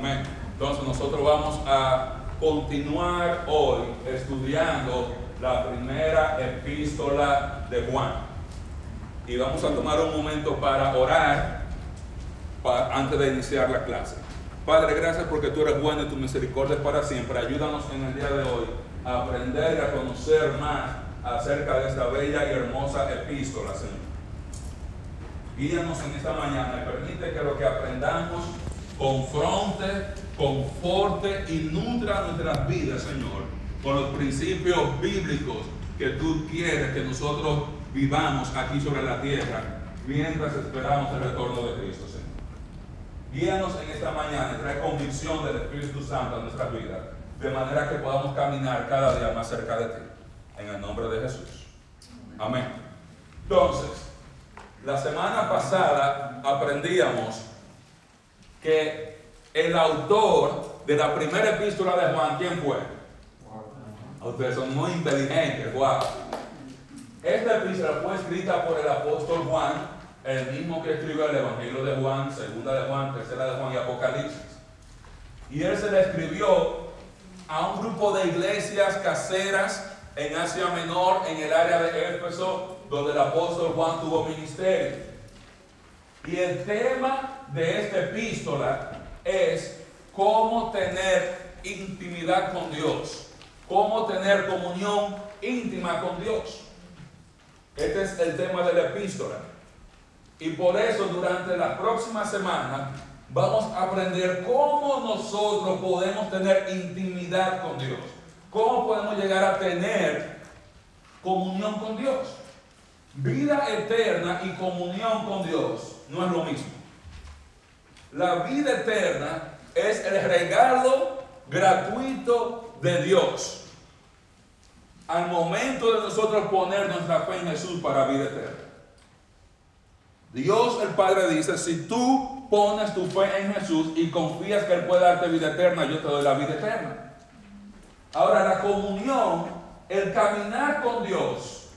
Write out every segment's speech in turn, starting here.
Entonces nosotros vamos a continuar hoy estudiando la primera epístola de Juan. Y vamos a tomar un momento para orar antes de iniciar la clase. Padre, gracias porque tú eres bueno y tu misericordia es para siempre. Ayúdanos en el día de hoy a aprender y a conocer más acerca de esta bella y hermosa epístola, Señor. Guíanos en esta mañana y permite que lo que aprendamos confronte, conforte y nutra nuestras vidas, Señor, con los principios bíblicos que tú quieres que nosotros vivamos aquí sobre la tierra mientras esperamos el retorno de Cristo, Señor. Guíanos en esta mañana y trae convicción del Espíritu Santo a nuestras vidas, de manera que podamos caminar cada día más cerca de ti. En el nombre de Jesús. Amén. Entonces, la semana pasada aprendíamos que el autor de la primera epístola de Juan, ¿quién fue? Ustedes son muy inteligentes, Juan. Esta epístola fue escrita por el apóstol Juan, el mismo que escribió el Evangelio de Juan, segunda de Juan, tercera de Juan y Apocalipsis. Y él se la escribió a un grupo de iglesias caseras en Asia Menor, en el área de Éfeso, donde el apóstol Juan tuvo ministerio. Y el tema de esta epístola es cómo tener intimidad con Dios, cómo tener comunión íntima con Dios. Este es el tema de la epístola. Y por eso durante la próxima semana vamos a aprender cómo nosotros podemos tener intimidad con Dios. Cómo podemos llegar a tener comunión con Dios. Vida eterna y comunión con Dios no es lo mismo. La vida eterna es el regalo gratuito de Dios. Al momento de nosotros poner nuestra fe en Jesús para vida eterna. Dios el Padre dice, si tú pones tu fe en Jesús y confías que Él puede darte vida eterna, yo te doy la vida eterna. Ahora, la comunión, el caminar con Dios,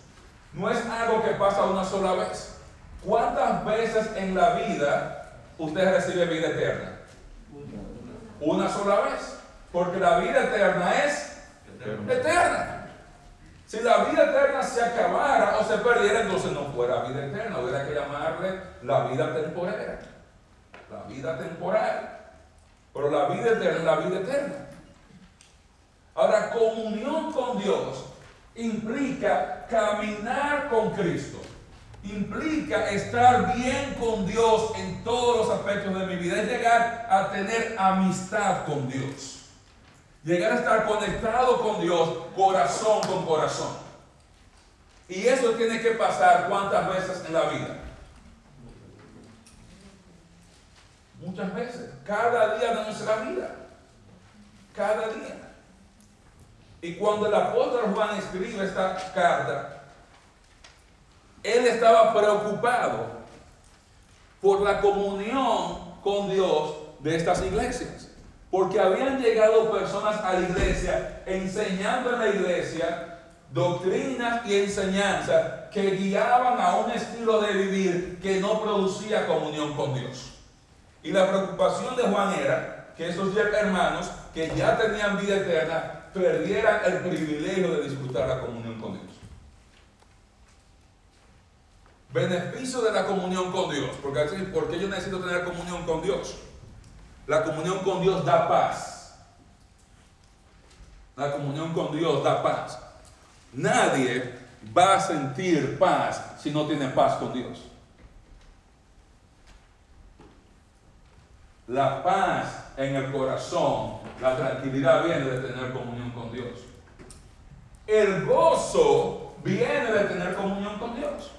no es algo que pasa una sola vez. ¿Cuántas veces en la vida usted recibe vida eterna? Una sola vez. Porque la vida eterna es eterna. Si la vida eterna se acabara o se perdiera, entonces no fuera vida eterna. Hubiera que llamarle la vida temporal. La vida temporal. Pero la vida eterna es la vida eterna. Ahora, comunión con Dios implica caminar con Cristo implica estar bien con Dios en todos los aspectos de mi vida. Es llegar a tener amistad con Dios. Llegar a estar conectado con Dios corazón con corazón. Y eso tiene que pasar cuántas veces en la vida. Muchas veces. Cada día de nuestra vida. Cada día. Y cuando el apóstol Juan escribe esta carta, él estaba preocupado por la comunión con Dios de estas iglesias. Porque habían llegado personas a la iglesia enseñando en la iglesia doctrinas y enseñanzas que guiaban a un estilo de vivir que no producía comunión con Dios. Y la preocupación de Juan era que esos hermanos que ya tenían vida eterna perdieran el privilegio de disfrutar la comunión con Dios beneficio de la comunión con Dios. Porque, porque yo necesito tener comunión con Dios. La comunión con Dios da paz. La comunión con Dios da paz. Nadie va a sentir paz si no tiene paz con Dios. La paz en el corazón, la tranquilidad viene de tener comunión con Dios. El gozo viene de tener comunión con Dios.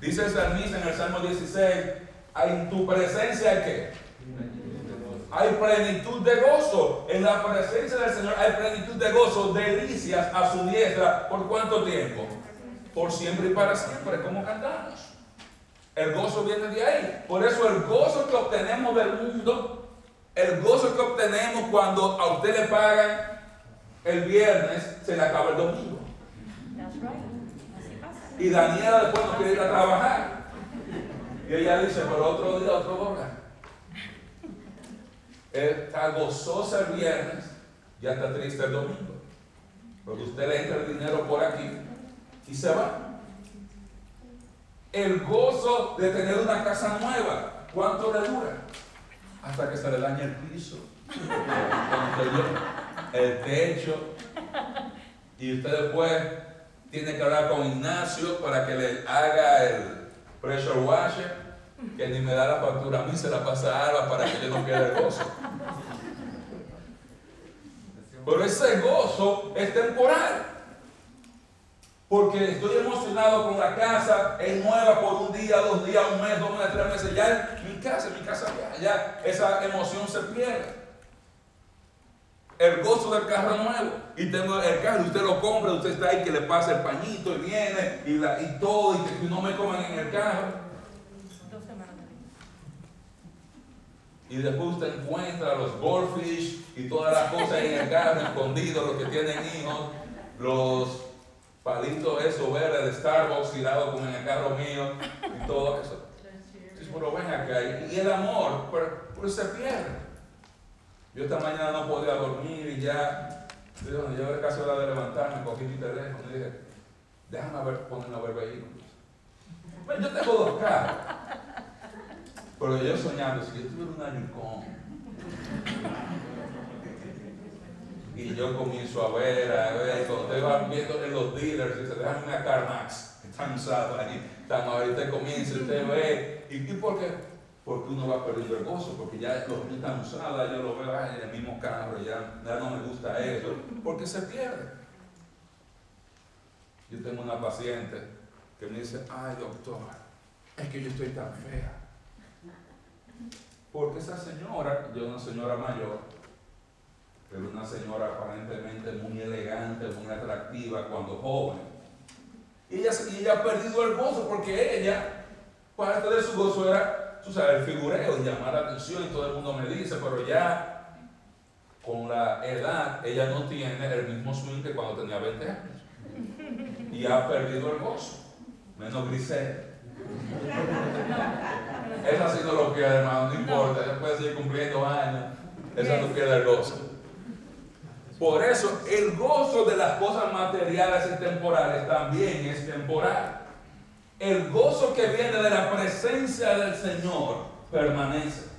Dice el salmista en el Salmo 16, en tu presencia qué? Hay plenitud de gozo. En la presencia del Señor hay plenitud de gozo, delicias a su diestra. ¿Por cuánto tiempo? Por siempre y para siempre, como cantamos. El gozo viene de ahí. Por eso el gozo que obtenemos del mundo, el gozo que obtenemos cuando a usted le pagan el viernes, se le acaba el domingo. Y Daniela después no quiere ir a trabajar. Y ella dice, pero otro día, otro dólar. está gozosa el viernes y está triste el domingo. Porque usted le entra el dinero por aquí y se va. El gozo de tener una casa nueva, ¿cuánto le dura? Hasta que se le dañe el piso, el techo, y usted después tiene que hablar con Ignacio para que le haga el pressure washer, que ni me da la factura a mí, se la pasa a Alba para que yo no quede el gozo. Pero ese gozo es temporal. Porque estoy emocionado con la casa, es nueva por un día, dos días, un mes, dos meses, tres meses. Ya mi casa, mi casa, ya, ya esa emoción se pierde. El gozo del carro nuevo. Y tengo el carro, usted lo compra, usted está ahí que le pasa el pañito y viene y, la, y todo, y que no me coman en el carro. Y después usted encuentra los goldfish y todas las cosas en el carro escondidos, los que tienen hijos, los palitos esos verdes de Starbucks tirados como en el carro mío y todo eso. pero ven acá, y el amor, pues, se pierde. Yo esta mañana no podía dormir y ya, yo, ya era casi hora de levantarme, cogí mi teléfono y dije, déjame ver, ponerme a ver vehículos. Bueno, yo tengo dos carros. Pero yo soñando, si yo tuviera una Yukon, y yo comienzo a ver, a ver, cuando ustedes van viendo en los dealers, y se dejan una CarMax, están usados ahí, están ahorita comienza, usted ve, ¿y, por qué? Porque uno va perdiendo el gozo, porque ya los míos están usados, yo lo veo en el mismo carro, ya, ya no me gusta eso, porque se pierde. Yo tengo una paciente que me dice, ay doctor, es que yo estoy tan fea. Porque esa señora, yo una señora mayor, pero una señora aparentemente muy elegante, muy atractiva cuando joven. Y ella, ella ha perdido el gozo porque ella, parte de su gozo era, tú sabes, el figureo, llamar la atención y todo el mundo me dice, pero ya con la edad ella no tiene el mismo swing que cuando tenía 20 años. Y ha perdido el gozo, menos Grisel. Esa sí no lo pierde, hermano, no importa, ella puede seguir cumpliendo años, esa no pierde el gozo. Por eso el gozo de las cosas materiales y temporales también es temporal. El gozo que viene de la presencia del Señor permanece,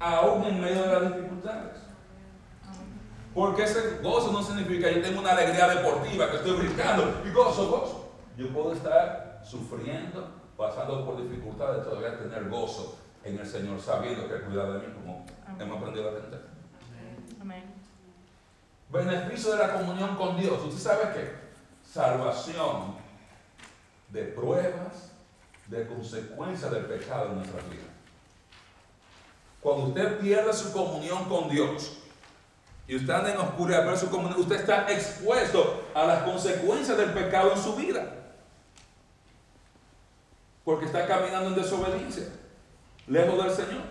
aún en medio de las dificultades. Porque ese gozo no significa que yo tengo una alegría deportiva, que estoy brincando y gozo, gozo. Yo puedo estar sufriendo, pasando por dificultades, todavía tener gozo en el Señor, sabiendo que cuida de mí, como hemos aprendido a entender. Amén. Beneficio de la comunión con Dios. ¿Usted sabe qué? Salvación de pruebas, de consecuencias del pecado en nuestra vida. Cuando usted pierde su comunión con Dios y usted anda en oscuridad, pero su comunión, usted está expuesto a las consecuencias del pecado en su vida porque está caminando en desobediencia, lejos del Señor.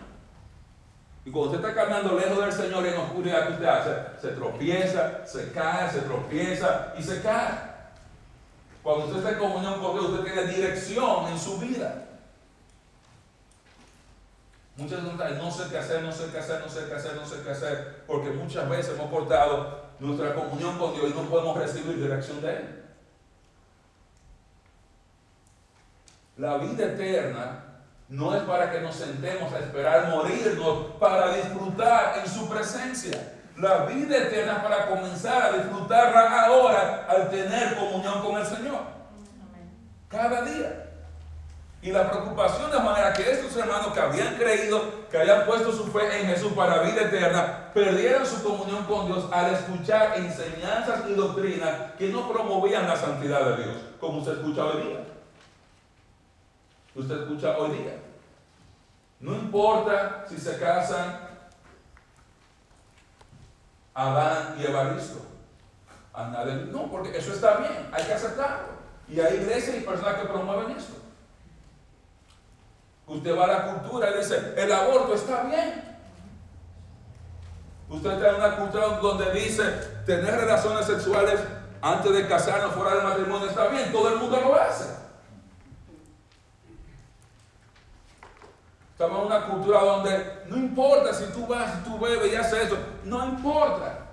Y cuando usted está caminando lejos del Señor en oscuridad, ¿qué usted hace? Se tropieza, se cae, se tropieza y se cae. Cuando usted está en comunión con Dios, usted tiene dirección en su vida. Muchas veces no sé qué hacer, no sé qué hacer, no sé qué hacer, no sé qué hacer, porque muchas veces hemos cortado nuestra comunión con Dios y no podemos recibir dirección de Él. La vida eterna no es para que nos sentemos a esperar morirnos, para disfrutar en su presencia. La vida eterna para comenzar a disfrutarla ahora al tener comunión con el Señor. Cada día. Y la preocupación de manera que estos hermanos que habían creído, que habían puesto su fe en Jesús para vida eterna, perdieron su comunión con Dios al escuchar enseñanzas y doctrinas que no promovían la santidad de Dios, como usted escucha hoy día usted escucha hoy día. No importa si se casan Adán y Evaristo. no, porque eso está bien, hay que aceptarlo. Y hay iglesias y personas que promueven esto. Usted va a la cultura y dice, el aborto está bien. Usted está en una cultura donde dice, tener relaciones sexuales antes de casarnos fuera del matrimonio está bien, todo el mundo lo hace. Estamos en una cultura donde no importa si tú vas, si tú bebes y haces eso, no importa.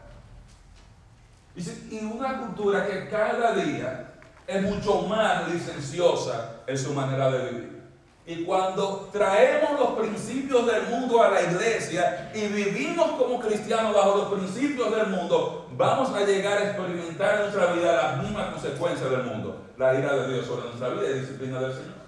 Y una cultura que cada día es mucho más licenciosa en su manera de vivir. Y cuando traemos los principios del mundo a la iglesia y vivimos como cristianos bajo los principios del mundo, vamos a llegar a experimentar en nuestra vida las mismas consecuencias del mundo. La ira de Dios sobre nuestra vida y disciplina del Señor.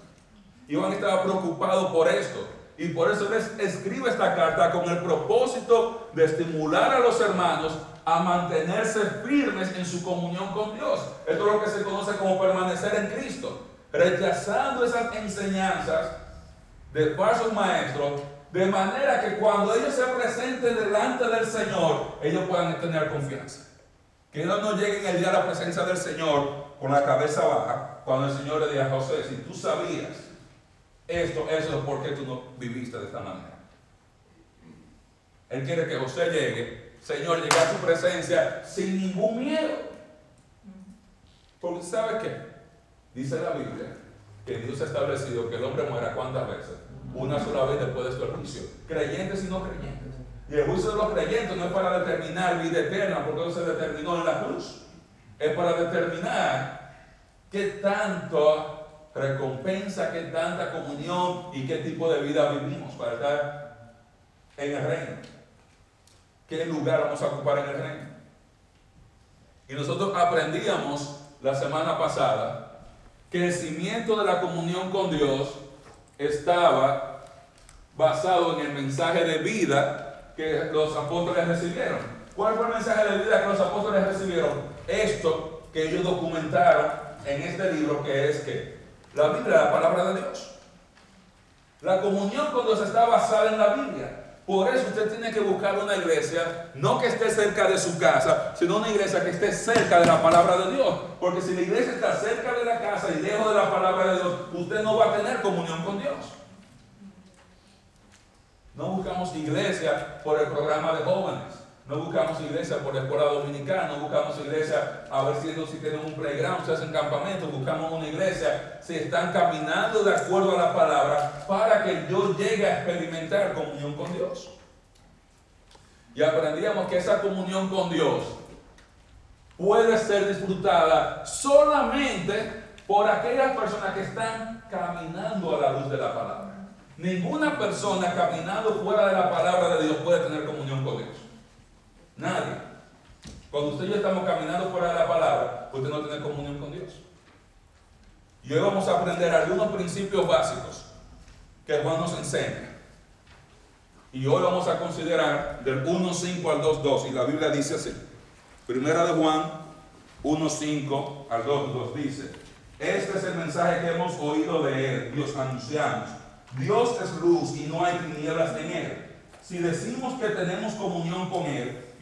Iván estaba preocupado por esto. Y por eso les escribe esta carta con el propósito de estimular a los hermanos a mantenerse firmes en su comunión con Dios. Esto es lo que se conoce como permanecer en Cristo. Rechazando esas enseñanzas de falsos maestros, de manera que cuando ellos se presenten delante del Señor, ellos puedan tener confianza. Que ellos no lleguen el día a la presencia del Señor con la cabeza baja, cuando el Señor le diga a José, si tú sabías esto, eso es porque tú no viviste de esta manera. Él quiere que José llegue, Señor, llegue a tu presencia sin ningún miedo. Porque ¿sabe qué? Dice la Biblia que Dios ha establecido que el hombre muera cuántas veces? Una sola vez después de su juicio. Creyentes y no creyentes. Y el juicio de los creyentes no es para determinar vida eterna, porque eso se determinó en la cruz. Es para determinar qué tanto recompensa, qué tanta comunión y qué tipo de vida vivimos para estar en el reino. ¿Qué lugar vamos a ocupar en el reino? Y nosotros aprendíamos la semana pasada que el cimiento de la comunión con Dios estaba basado en el mensaje de vida que los apóstoles recibieron. ¿Cuál fue el mensaje de vida que los apóstoles recibieron? Esto que ellos documentaron en este libro que es que la Biblia la palabra de Dios. La comunión con Dios está basada en la Biblia. Por eso usted tiene que buscar una iglesia, no que esté cerca de su casa, sino una iglesia que esté cerca de la palabra de Dios. Porque si la iglesia está cerca de la casa y lejos de la palabra de Dios, usted no va a tener comunión con Dios. No buscamos iglesia por el programa de jóvenes. No buscamos iglesia por la escuela dominicana, no buscamos iglesia a ver si, si tienen un playground, si hacen campamento, buscamos una iglesia, si están caminando de acuerdo a la palabra para que yo llegue a experimentar comunión con Dios. Y aprendíamos que esa comunión con Dios puede ser disfrutada solamente por aquellas personas que están caminando a la luz de la palabra. Ninguna persona caminando fuera de la palabra de Dios puede tener comunión con Dios. Nadie. Cuando usted y yo estamos caminando fuera de la palabra, usted no tiene comunión con Dios. Y hoy vamos a aprender algunos principios básicos que Juan nos enseña. Y hoy vamos a considerar del 1.5 al 2.2. Y la Biblia dice así. Primera de Juan 1.5 al 2.2 dice, este es el mensaje que hemos oído de él, Dios anunciamos. Dios es luz y no hay tinieblas en él. Si decimos que tenemos comunión con él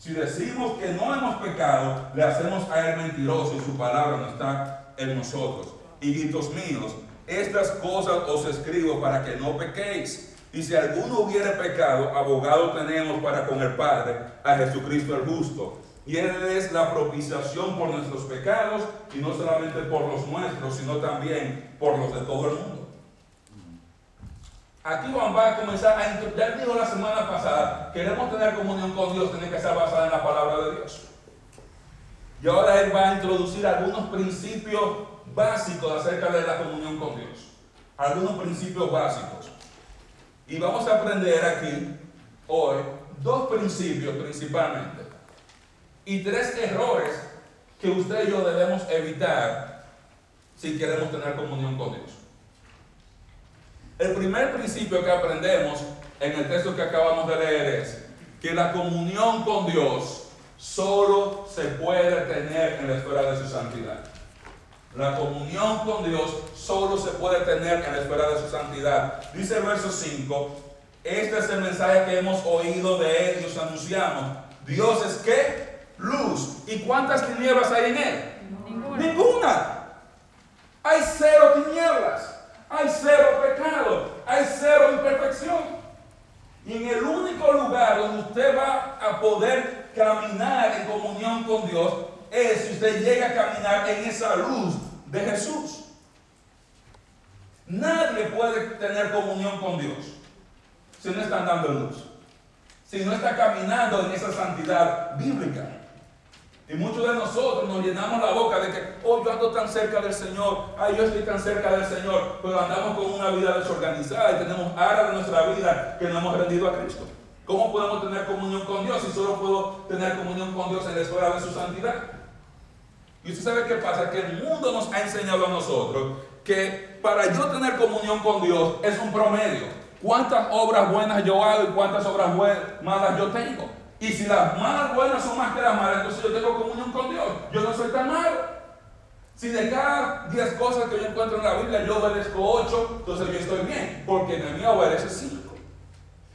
Si decimos que no hemos pecado, le hacemos a Él mentiroso y su palabra no está en nosotros. Hijitos míos, estas cosas os escribo para que no pequéis. Y si alguno hubiere pecado, abogado tenemos para con el Padre, a Jesucristo el justo. Y Él es la propiciación por nuestros pecados, y no solamente por los nuestros, sino también por los de todo el mundo. Aquí Juan va a comenzar a ya dijo la semana pasada, queremos tener comunión con Dios, tiene que estar basada en la palabra de Dios. Y ahora él va a introducir algunos principios básicos acerca de la comunión con Dios. Algunos principios básicos. Y vamos a aprender aquí hoy dos principios principalmente. Y tres errores que usted y yo debemos evitar si queremos tener comunión con Dios. El primer principio que aprendemos en el texto que acabamos de leer es que la comunión con Dios solo se puede tener en la esfera de su santidad. La comunión con Dios solo se puede tener en la esfera de su santidad. Dice el verso 5, Este es el mensaje que hemos oído de Él y os anunciamos. Dios es que luz. ¿Y cuántas tinieblas hay en Él? Ninguna. Ninguna. Hay cero tinieblas. Hay cero pecado. Hay cero imperfección. Y en el único lugar donde usted va a poder caminar en comunión con Dios es si usted llega a caminar en esa luz de Jesús. Nadie puede tener comunión con Dios si no está dando luz, si no está caminando en esa santidad bíblica. Y muchos de nosotros nos llenamos la boca de que, oh, yo ando tan cerca del Señor, ay, yo estoy tan cerca del Señor, pero andamos con una vida desorganizada y tenemos áreas de nuestra vida que no hemos rendido a Cristo. ¿Cómo podemos tener comunión con Dios si solo puedo tener comunión con Dios en la esfera de su santidad? Y usted sabe qué pasa, que el mundo nos ha enseñado a nosotros que para yo tener comunión con Dios es un promedio. ¿Cuántas obras buenas yo hago y cuántas obras malas yo tengo? Y si las malas buenas son más que las malas, entonces yo tengo comunión con Dios. Yo no soy tan malo. Si de cada 10 cosas que yo encuentro en la Biblia yo obedezco 8, entonces yo estoy bien, porque en mí obedece 5.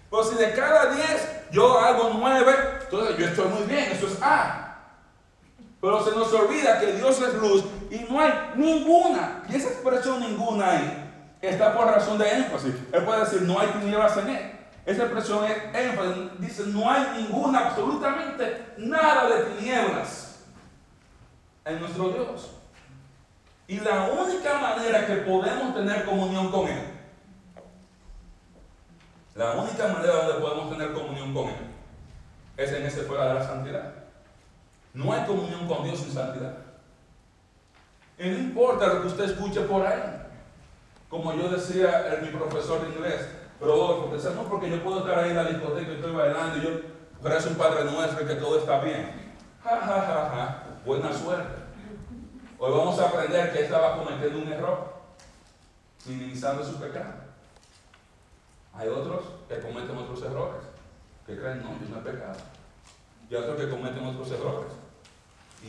Pero si de cada 10 yo hago 9, entonces yo estoy muy bien, eso es A. Pero se nos olvida que Dios es luz y no hay ninguna, y esa expresión ninguna ahí, está por razón de énfasis. Él puede decir, no hay tinieblas en él. Esa expresión es énfasis, dice, no hay ninguna, absolutamente nada de tinieblas en nuestro Dios. Y la única manera que podemos tener comunión con Él, la única manera donde podemos tener comunión con Él, es en ese fuera de la santidad. No hay comunión con Dios sin santidad. Y no importa lo que usted escuche por ahí. Como yo decía el, mi profesor de inglés, Rodolfo, decía, no, porque yo puedo estar ahí en la discoteca y estoy bailando y yo rezo un Padre Nuestro que todo está bien. Ja, ja, ja, ja. Buena suerte. Hoy vamos a aprender que estaba cometiendo un error, minimizando su pecado. Hay otros que cometen otros errores, que creen, no, yo no he pecado. Y otros que cometen otros errores.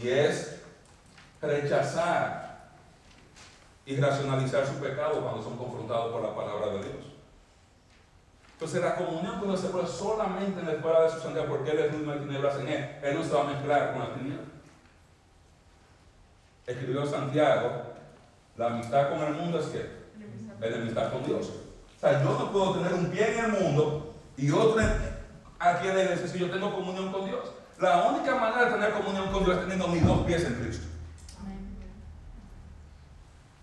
Y es rechazar y racionalizar su pecado cuando son confrontados por la palabra de Dios. Entonces la comunión con el Señor solamente en la escuela de su santidad, porque Él es luz, no tinieblas en Él. Él no se va a mezclar con las tinieblas. Escribió Santiago, la amistad con el mundo es que enemistad con Dios. O sea, yo no puedo tener un pie en el mundo y otro aquí en la iglesia si yo tengo comunión con Dios. La única manera de tener comunión con Dios es teniendo mis dos pies en Cristo.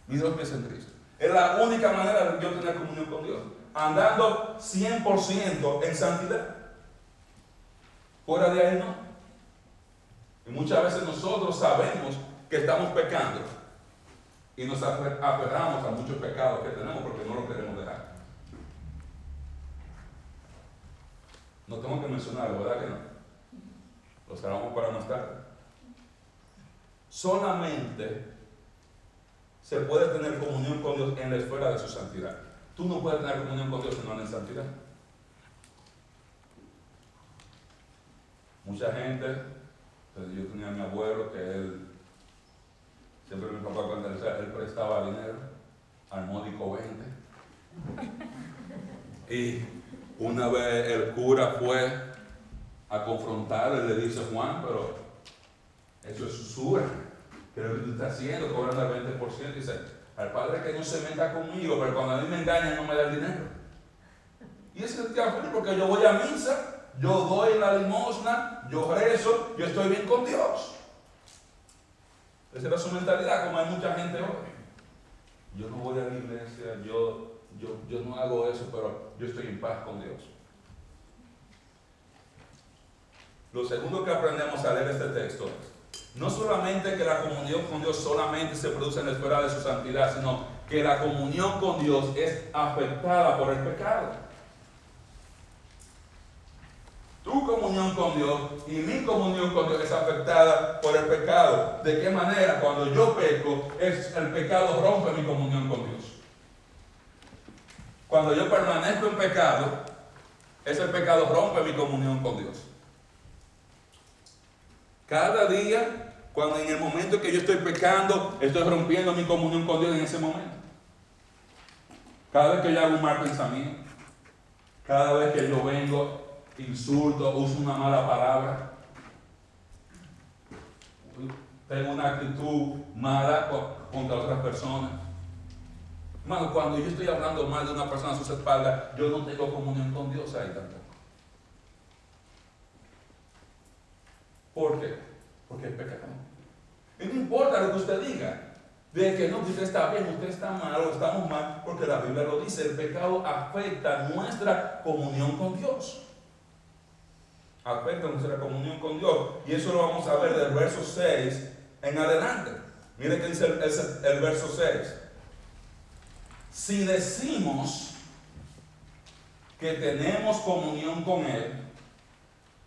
Mis dos pies en Cristo. Es la única manera de yo tener comunión con Dios. Andando 100% en santidad. Fuera de ahí no. Y muchas veces nosotros sabemos que estamos pecando y nos aferramos a muchos pecados que tenemos porque no lo queremos dejar. No tengo que mencionarlo, ¿verdad que no? Los dejamos para más tarde. Solamente se puede tener comunión con Dios en la esfera de su santidad. Tú no puedes tener comunión con Dios si no en santidad. Mucha gente, entonces yo tenía a mi abuelo que él, siempre mi papá cuando él, él prestaba dinero al módico 20. Y una vez el cura fue a confrontarlo y le dice, Juan, pero eso es usura. ¿Qué es lo que tú estás haciendo? Cobrando el 20%. dice, al padre que no se meta conmigo, pero cuando a mí me engañan no me da el dinero. Y ese es el porque yo voy a misa, yo doy la limosna, yo rezo, yo estoy bien con Dios. Esa era su mentalidad, como hay mucha gente hoy. Yo no voy a la iglesia, yo, yo, yo no hago eso, pero yo estoy en paz con Dios. Lo segundo que aprendemos al leer este texto no solamente que la comunión con Dios solamente se produce en la esfera de su santidad, sino que la comunión con Dios es afectada por el pecado. Tu comunión con Dios y mi comunión con Dios es afectada por el pecado. ¿De qué manera? Cuando yo peco, es, el pecado rompe mi comunión con Dios. Cuando yo permanezco en pecado, ese pecado rompe mi comunión con Dios. Cada día, cuando en el momento que yo estoy pecando, estoy rompiendo mi comunión con Dios en ese momento. Cada vez que yo hago un mal pensamiento, Cada vez que yo vengo, insulto, uso una mala palabra. Tengo una actitud mala contra otras personas. Hermano, cuando yo estoy hablando mal de una persona a sus espaldas, yo no tengo comunión con Dios ahí tampoco. ¿Por qué? Porque es pecado. Y no importa lo que usted diga, de que no, usted está bien, usted está mal o estamos mal, porque la Biblia lo dice, el pecado afecta nuestra comunión con Dios. Afecta nuestra comunión con Dios. Y eso lo vamos a ver del verso 6 en adelante. Mire que dice el, el verso 6. Si decimos que tenemos comunión con Él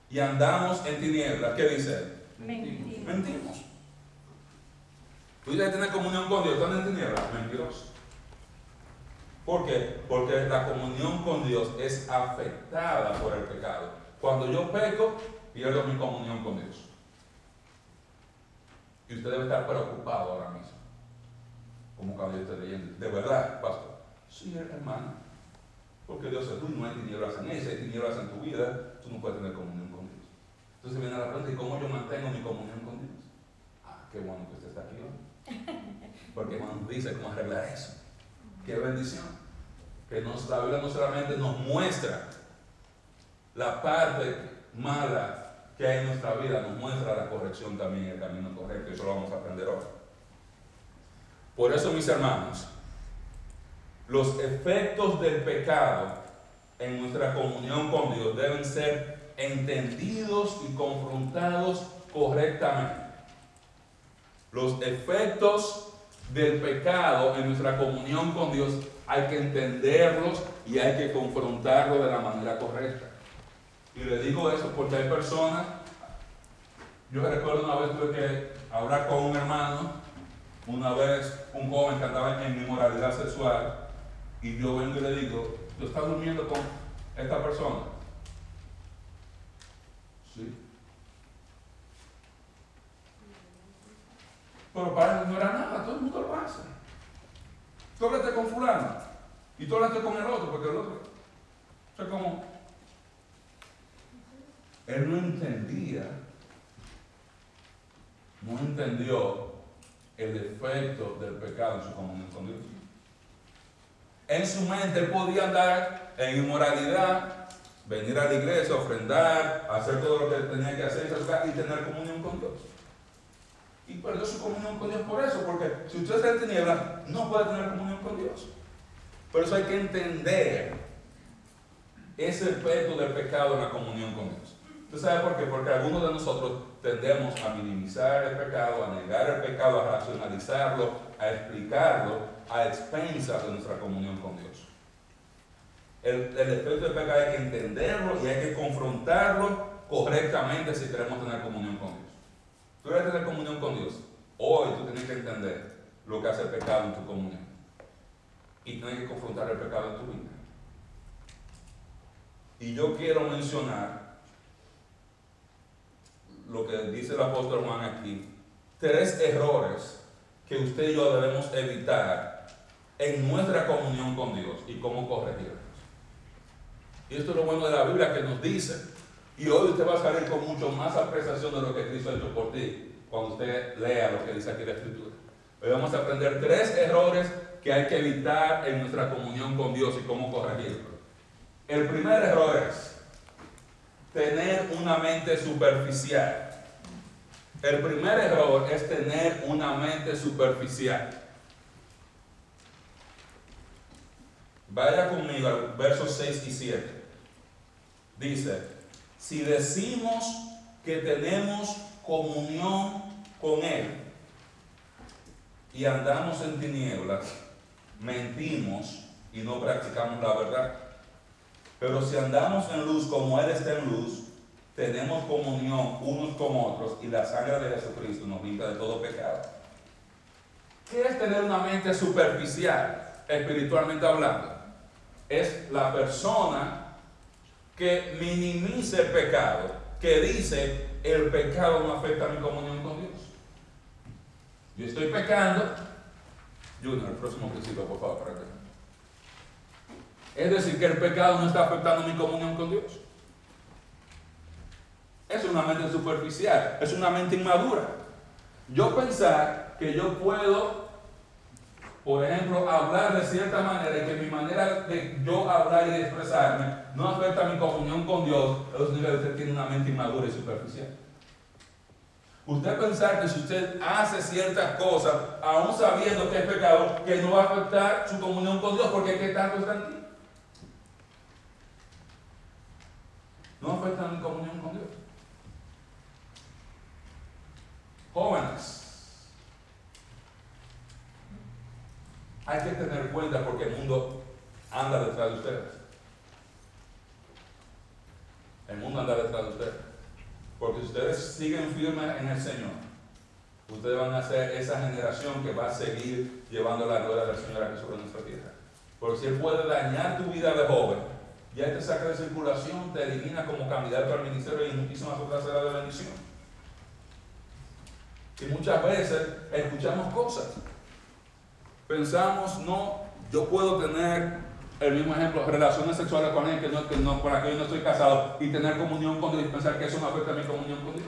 y andamos en tinieblas, ¿qué dice Él? Mentimos. Mentimos. Tú dices tener comunión con Dios, ¿están en tinieblas? Mentiroso. ¿Por qué? Porque la comunión con Dios es afectada por el pecado. Cuando yo peco, pierdo mi comunión con Dios. Y usted debe estar preocupado ahora mismo. Como cuando yo estoy leyendo. De verdad, pastor. Sí, hermano. Porque Dios es tú, no hay tinieblas en ella, hay tinieblas en tu vida, tú no puedes tener comunión. Entonces viene la pregunta, ¿y cómo yo mantengo mi comunión con Dios? Ah, qué bueno que usted está aquí hoy. Porque nos dice cómo arreglar eso. Qué bendición. Que nos, la Biblia no solamente nos muestra la parte mala que hay en nuestra vida, nos muestra la corrección también, el camino correcto. Eso lo vamos a aprender hoy. Por eso, mis hermanos, los efectos del pecado en nuestra comunión con Dios deben ser entendidos y confrontados correctamente. Los efectos del pecado en nuestra comunión con Dios hay que entenderlos y hay que confrontarlos de la manera correcta. Y le digo eso porque hay personas, yo recuerdo una vez tuve que hablar con un hermano, una vez un joven que andaba en inmoralidad sexual, y yo vengo y le digo, ¿tú estás durmiendo con esta persona? Pero para él no era nada, todo el mundo lo hace. Tú hablaste con fulano y tú hablaste con el otro, porque el otro. O sea, como. Él no entendía, no entendió el efecto del pecado en su comunión con. En su mente podía andar en inmoralidad, venir a la iglesia, ofrendar, hacer todo lo que tenía que hacer y tener comunión con Dios. Y perdió su comunión con Dios por eso, porque si usted está en tinieblas, no puede tener comunión con Dios. Por eso hay que entender ese efecto del pecado en la comunión con Dios. ¿Usted sabe por qué? Porque algunos de nosotros tendemos a minimizar el pecado, a negar el pecado, a racionalizarlo, a explicarlo a expensas de nuestra comunión con Dios. El, el del pecado hay que entenderlo y hay que confrontarlo correctamente si queremos tener comunión con Dios. Tú quieres tener comunión con Dios. Hoy tú tienes que entender lo que hace el pecado en tu comunión. Y tienes que confrontar el pecado en tu vida. Y yo quiero mencionar lo que dice el apóstol Juan aquí. Tres errores que usted y yo debemos evitar en nuestra comunión con Dios y cómo corregirlos. Y esto es lo bueno de la Biblia que nos dice. Y hoy usted va a salir con mucho más apreciación de lo que Cristo ha hecho por ti cuando usted lea lo que dice aquí la Escritura. Hoy vamos a aprender tres errores que hay que evitar en nuestra comunión con Dios y cómo corregirlos. El primer error es tener una mente superficial. El primer error es tener una mente superficial. Vaya conmigo al versos 6 y 7. Dice, si decimos que tenemos comunión con Él y andamos en tinieblas, mentimos y no practicamos la verdad. Pero si andamos en luz como Él está en luz, tenemos comunión unos con otros y la sangre de Jesucristo nos limpia de todo pecado. ¿Qué es tener una mente superficial, espiritualmente hablando? Es la persona que minimiza el pecado, que dice, el pecado no afecta a mi comunión con Dios. Yo estoy pecando. Junior, el próximo principio, por favor, para acá. Es decir, que el pecado no está afectando mi comunión con Dios. Es una mente superficial, es una mente inmadura. Yo pensar que yo puedo, por ejemplo, hablar de cierta manera y que mi manera de yo hablar y de expresarme no afecta mi comunión con Dios, eso significa que usted tiene una mente inmadura y superficial. Usted pensar que si usted hace ciertas cosas, aún sabiendo que es pecado, que no va a afectar su comunión con Dios, porque ¿qué tanto está en ti? No afecta mi comunión con Dios. Jóvenes, hay que tener cuenta porque el mundo anda detrás de ustedes. El mundo anda detrás de ustedes. Porque si ustedes siguen firmes en el Señor, ustedes van a ser esa generación que va a seguir llevando la gloria del Señor aquí sobre nuestra tierra. Porque si Él puede dañar tu vida de joven, ya te saca de circulación, te elimina como candidato al ministerio y muchísimas otras áreas de bendición. Y muchas veces escuchamos cosas. Pensamos, no, yo puedo tener el mismo ejemplo, relaciones sexuales con él, que no, que no, por aquí no estoy casado, y tener comunión con Dios y pensar que eso no afecta a mi comunión con Dios.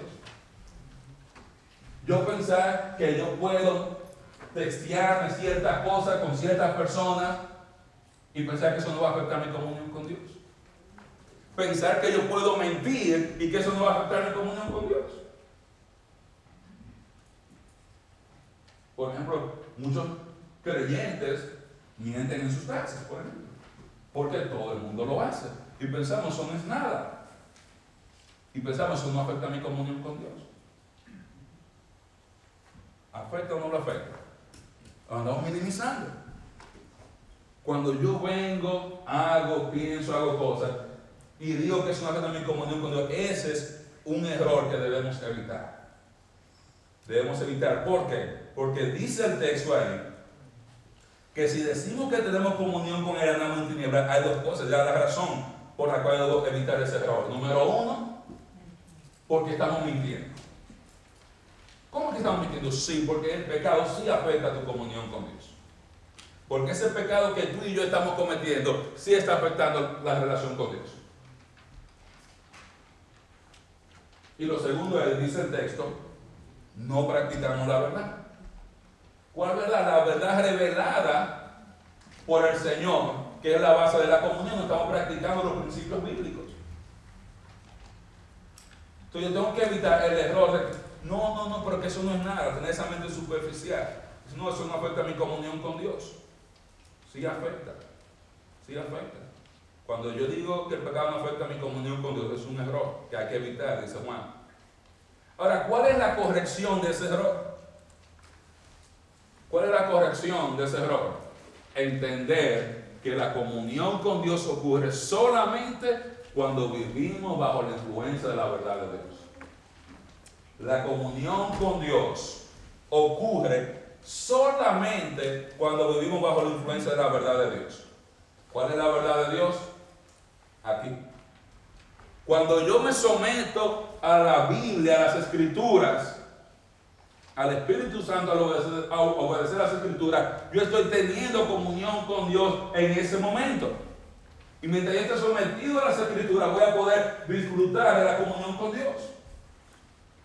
Yo pensar que yo puedo textearme ciertas cosas con ciertas personas y pensar que eso no va a afectar mi comunión con Dios. Pensar que yo puedo mentir y que eso no va a afectar mi comunión con Dios. Por ejemplo, muchos creyentes mienten en sus taxes, por ejemplo porque todo el mundo lo hace. Y pensamos, eso no es nada. Y pensamos, eso no afecta a mi comunión con Dios. ¿Afecta o no lo afecta? Andamos minimizando. Cuando yo vengo, hago, pienso, hago cosas y digo que eso no afecta a mi comunión con Dios, ese es un error que debemos evitar. Debemos evitar. ¿Por qué? Porque dice el texto ahí que si decimos que tenemos comunión con Él, andamos en tinieblas, hay dos cosas. Ya la razón por la cual debo evitar ese error. Número uno, porque estamos mintiendo. ¿Cómo que estamos mintiendo? Sí, porque el pecado sí afecta a tu comunión con Dios. Porque ese pecado que tú y yo estamos cometiendo sí está afectando la relación con Dios. Y lo segundo es, dice el texto, no practicamos la verdad. ¿Cuál verdad? La verdad revelada por el Señor, que es la base de la comunión. Estamos practicando los principios bíblicos. Entonces yo tengo que evitar el error de no, no, no, porque eso no es nada, tener esa mente superficial. No, eso no afecta a mi comunión con Dios. Sí afecta, sí afecta. Cuando yo digo que el pecado no afecta a mi comunión con Dios, es un error que hay que evitar, dice Juan. Ahora, ¿cuál es la corrección de ese error? ¿Cuál es la corrección de ese error? Entender que la comunión con Dios ocurre solamente cuando vivimos bajo la influencia de la verdad de Dios. La comunión con Dios ocurre solamente cuando vivimos bajo la influencia de la verdad de Dios. ¿Cuál es la verdad de Dios? Aquí. Cuando yo me someto a la Biblia, a las escrituras, al Espíritu Santo al obedecer, obedecer las escrituras, yo estoy teniendo comunión con Dios en ese momento. Y mientras yo esté sometido a las escrituras, voy a poder disfrutar de la comunión con Dios.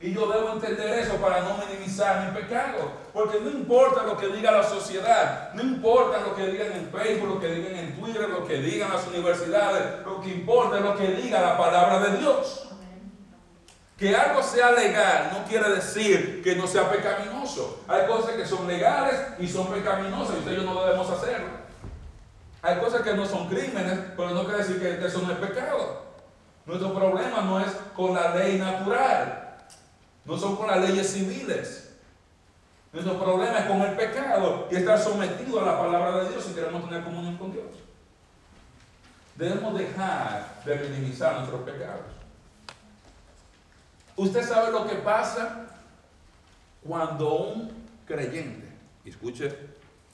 Y yo debo entender eso para no minimizar mi pecado. Porque no importa lo que diga la sociedad, no importa lo que digan en Facebook, lo que digan en Twitter, lo que digan las universidades, lo que importa es lo que diga la palabra de Dios. Que algo sea legal no quiere decir que no sea pecaminoso. Hay cosas que son legales y son pecaminosas y ustedes no debemos hacerlo. Hay cosas que no son crímenes, pero no quiere decir que eso no es pecado. Nuestro problema no es con la ley natural, no son con las leyes civiles. Nuestro problema es con el pecado y estar sometido a la palabra de Dios si queremos tener comunión con Dios. Debemos dejar de minimizar nuestros pecados. Usted sabe lo que pasa cuando un creyente, escuche,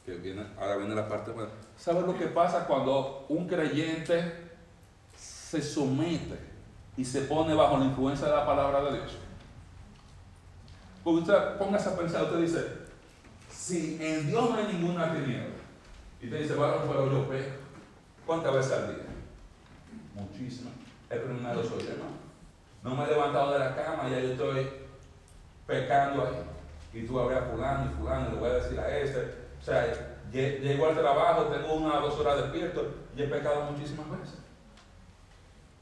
que viene, ahora viene la parte buena, ¿sabe lo que pasa cuando un creyente se somete y se pone bajo la influencia de la palabra de Dios? Porque usted póngase a pensar, usted dice, si en Dios no hay ninguna tiniebla, y usted dice, bueno, pero yo peco, ¿Cuántas veces al día? Muchísimas. El primero soy yo, ¿no? No me he levantado de la cama, ya yo estoy pecando ahí. Y tú hablas fulano y fulano, le voy a decir a este. O sea, llego al trabajo, tengo una o dos horas despierto y he pecado muchísimas veces.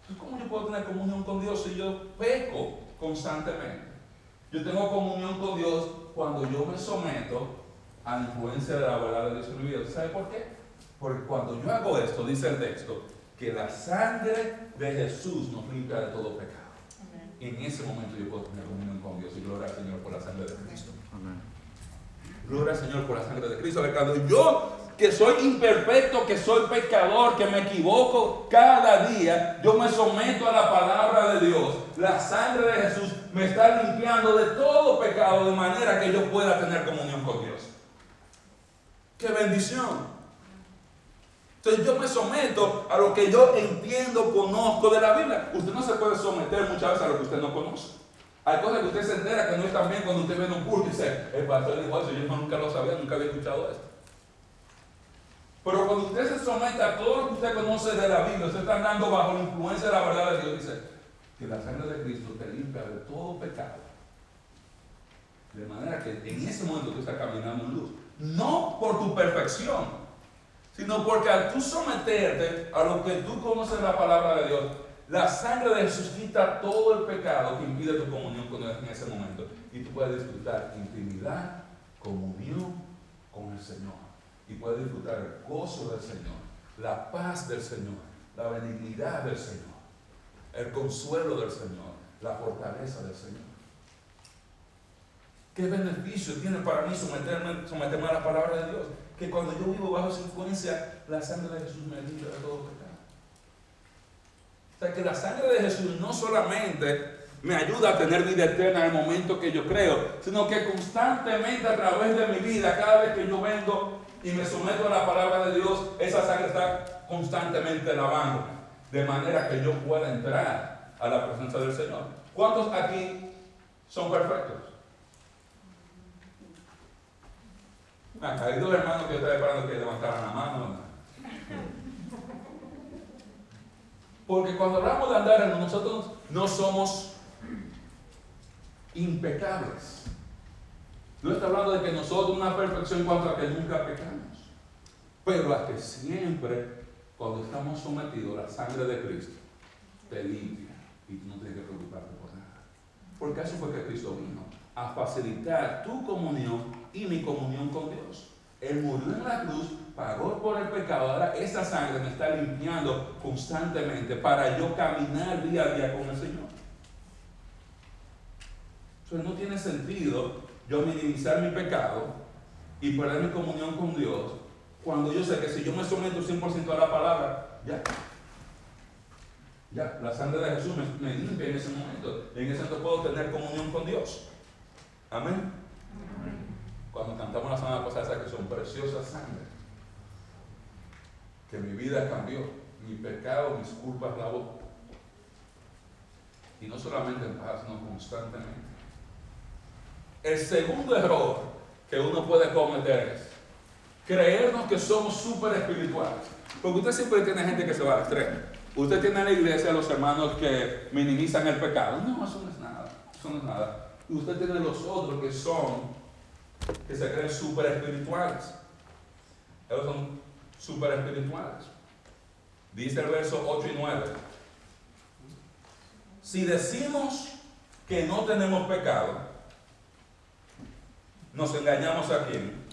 Entonces, ¿cómo yo puedo tener comunión con Dios si yo peco constantemente? Yo tengo comunión con Dios cuando yo me someto a la influencia de la verdad de Dios en mi vida. ¿Sabe por qué? Porque cuando yo hago esto, dice el texto, que la sangre de Jesús nos limpia de todo pecado. En ese momento yo puedo tener comunión con Dios y gloria al Señor por la sangre de Cristo. Amén. Gloria al Señor por la sangre de Cristo. Cuando yo, que soy imperfecto, que soy pecador, que me equivoco cada día, yo me someto a la palabra de Dios. La sangre de Jesús me está limpiando de todo pecado de manera que yo pueda tener comunión con Dios. ¡Qué bendición! Entonces yo me someto a lo que yo entiendo, conozco de la Biblia. Usted no se puede someter muchas veces a lo que usted no conoce. Hay cosas que usted se entera que no están bien cuando usted viene a un curso y dice, el pastor dijo eso, yo nunca lo sabía, nunca había escuchado esto. Pero cuando usted se somete a todo lo que usted conoce de la Biblia, usted está andando bajo la influencia de la verdad de Dios, dice que la sangre de Cristo te limpia de todo pecado. De manera que en ese momento tú estás caminando en luz. No por tu perfección, sino porque al tú someterte a lo que tú conoces la palabra de Dios, la sangre de Jesús quita todo el pecado que impide tu comunión con Dios en ese momento. Y tú puedes disfrutar intimidad, comunión con el Señor. Y puedes disfrutar el gozo del Señor, la paz del Señor, la benignidad del Señor, el consuelo del Señor, la fortaleza del Señor. ¿Qué beneficio tiene para mí someterme, someterme a la palabra de Dios? Que cuando yo vivo bajo su influencia, la sangre de Jesús me limpia de todo pecado. O sea que la sangre de Jesús no solamente me ayuda a tener vida eterna en el momento que yo creo, sino que constantemente a través de mi vida, cada vez que yo vengo y me someto a la palabra de Dios, esa sangre está constantemente lavando, de manera que yo pueda entrar a la presencia del Señor. ¿Cuántos aquí son perfectos? Hay dos hermanos que yo estaba esperando que levantaran la mano. Porque cuando hablamos de andar en nosotros no somos impecables. No está hablando de que nosotros una perfección en cuanto a que nunca pecamos. Pero a que siempre, cuando estamos sometidos a la sangre de Cristo, te limpia y tú no tienes que preocuparte por nada. Porque eso fue que Cristo vino, a facilitar tu comunión y mi comunión con Dios. Él murió en la cruz, pagó por el pecado, ahora esa sangre me está limpiando constantemente para yo caminar día a día con el Señor. Entonces no tiene sentido yo minimizar mi pecado y perder mi comunión con Dios cuando yo sé que si yo me someto 100% a la palabra, ya. Ya, la sangre de Jesús me, me limpia en ese momento. En ese momento puedo tener comunión con Dios. Amén cuando cantamos la semana pasada, esa que son preciosas sangre, que mi vida cambió, mi pecado, mis culpas lavó. Y no solamente en paz, sino constantemente. El segundo error que uno puede cometer es creernos que somos súper espirituales. Porque usted siempre tiene gente que se va al extremo. Usted tiene en la iglesia los hermanos que minimizan el pecado. No, eso no es nada. Eso no es nada. Usted tiene los otros que son que se creen super espirituales. Ellos son super espirituales. Dice el verso 8 y 9. Si decimos que no tenemos pecado, nos engañamos a quién?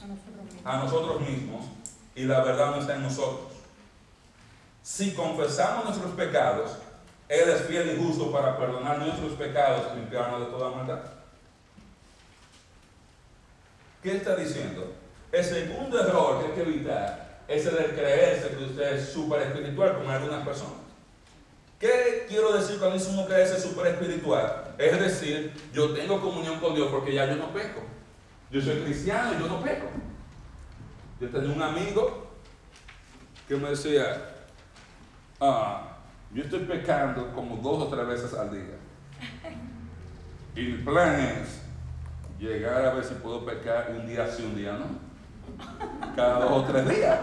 A nosotros mismos. Y la verdad no está en nosotros. Si confesamos nuestros pecados, Él es fiel y justo para perdonar nuestros pecados y limpiarnos de toda maldad. ¿Qué está diciendo? El segundo error que hay que evitar es el de creerse que usted es súper espiritual como algunas personas. ¿Qué quiero decir cuando dice uno creerse súper espiritual? Es decir, yo tengo comunión con Dios porque ya yo no peco. Yo soy cristiano y yo no peco. Yo tenía un amigo que me decía, ah, yo estoy pecando como dos o tres veces al día. Y el plan es llegar a ver si puedo pecar un día sí, un día no. Cada dos o tres días.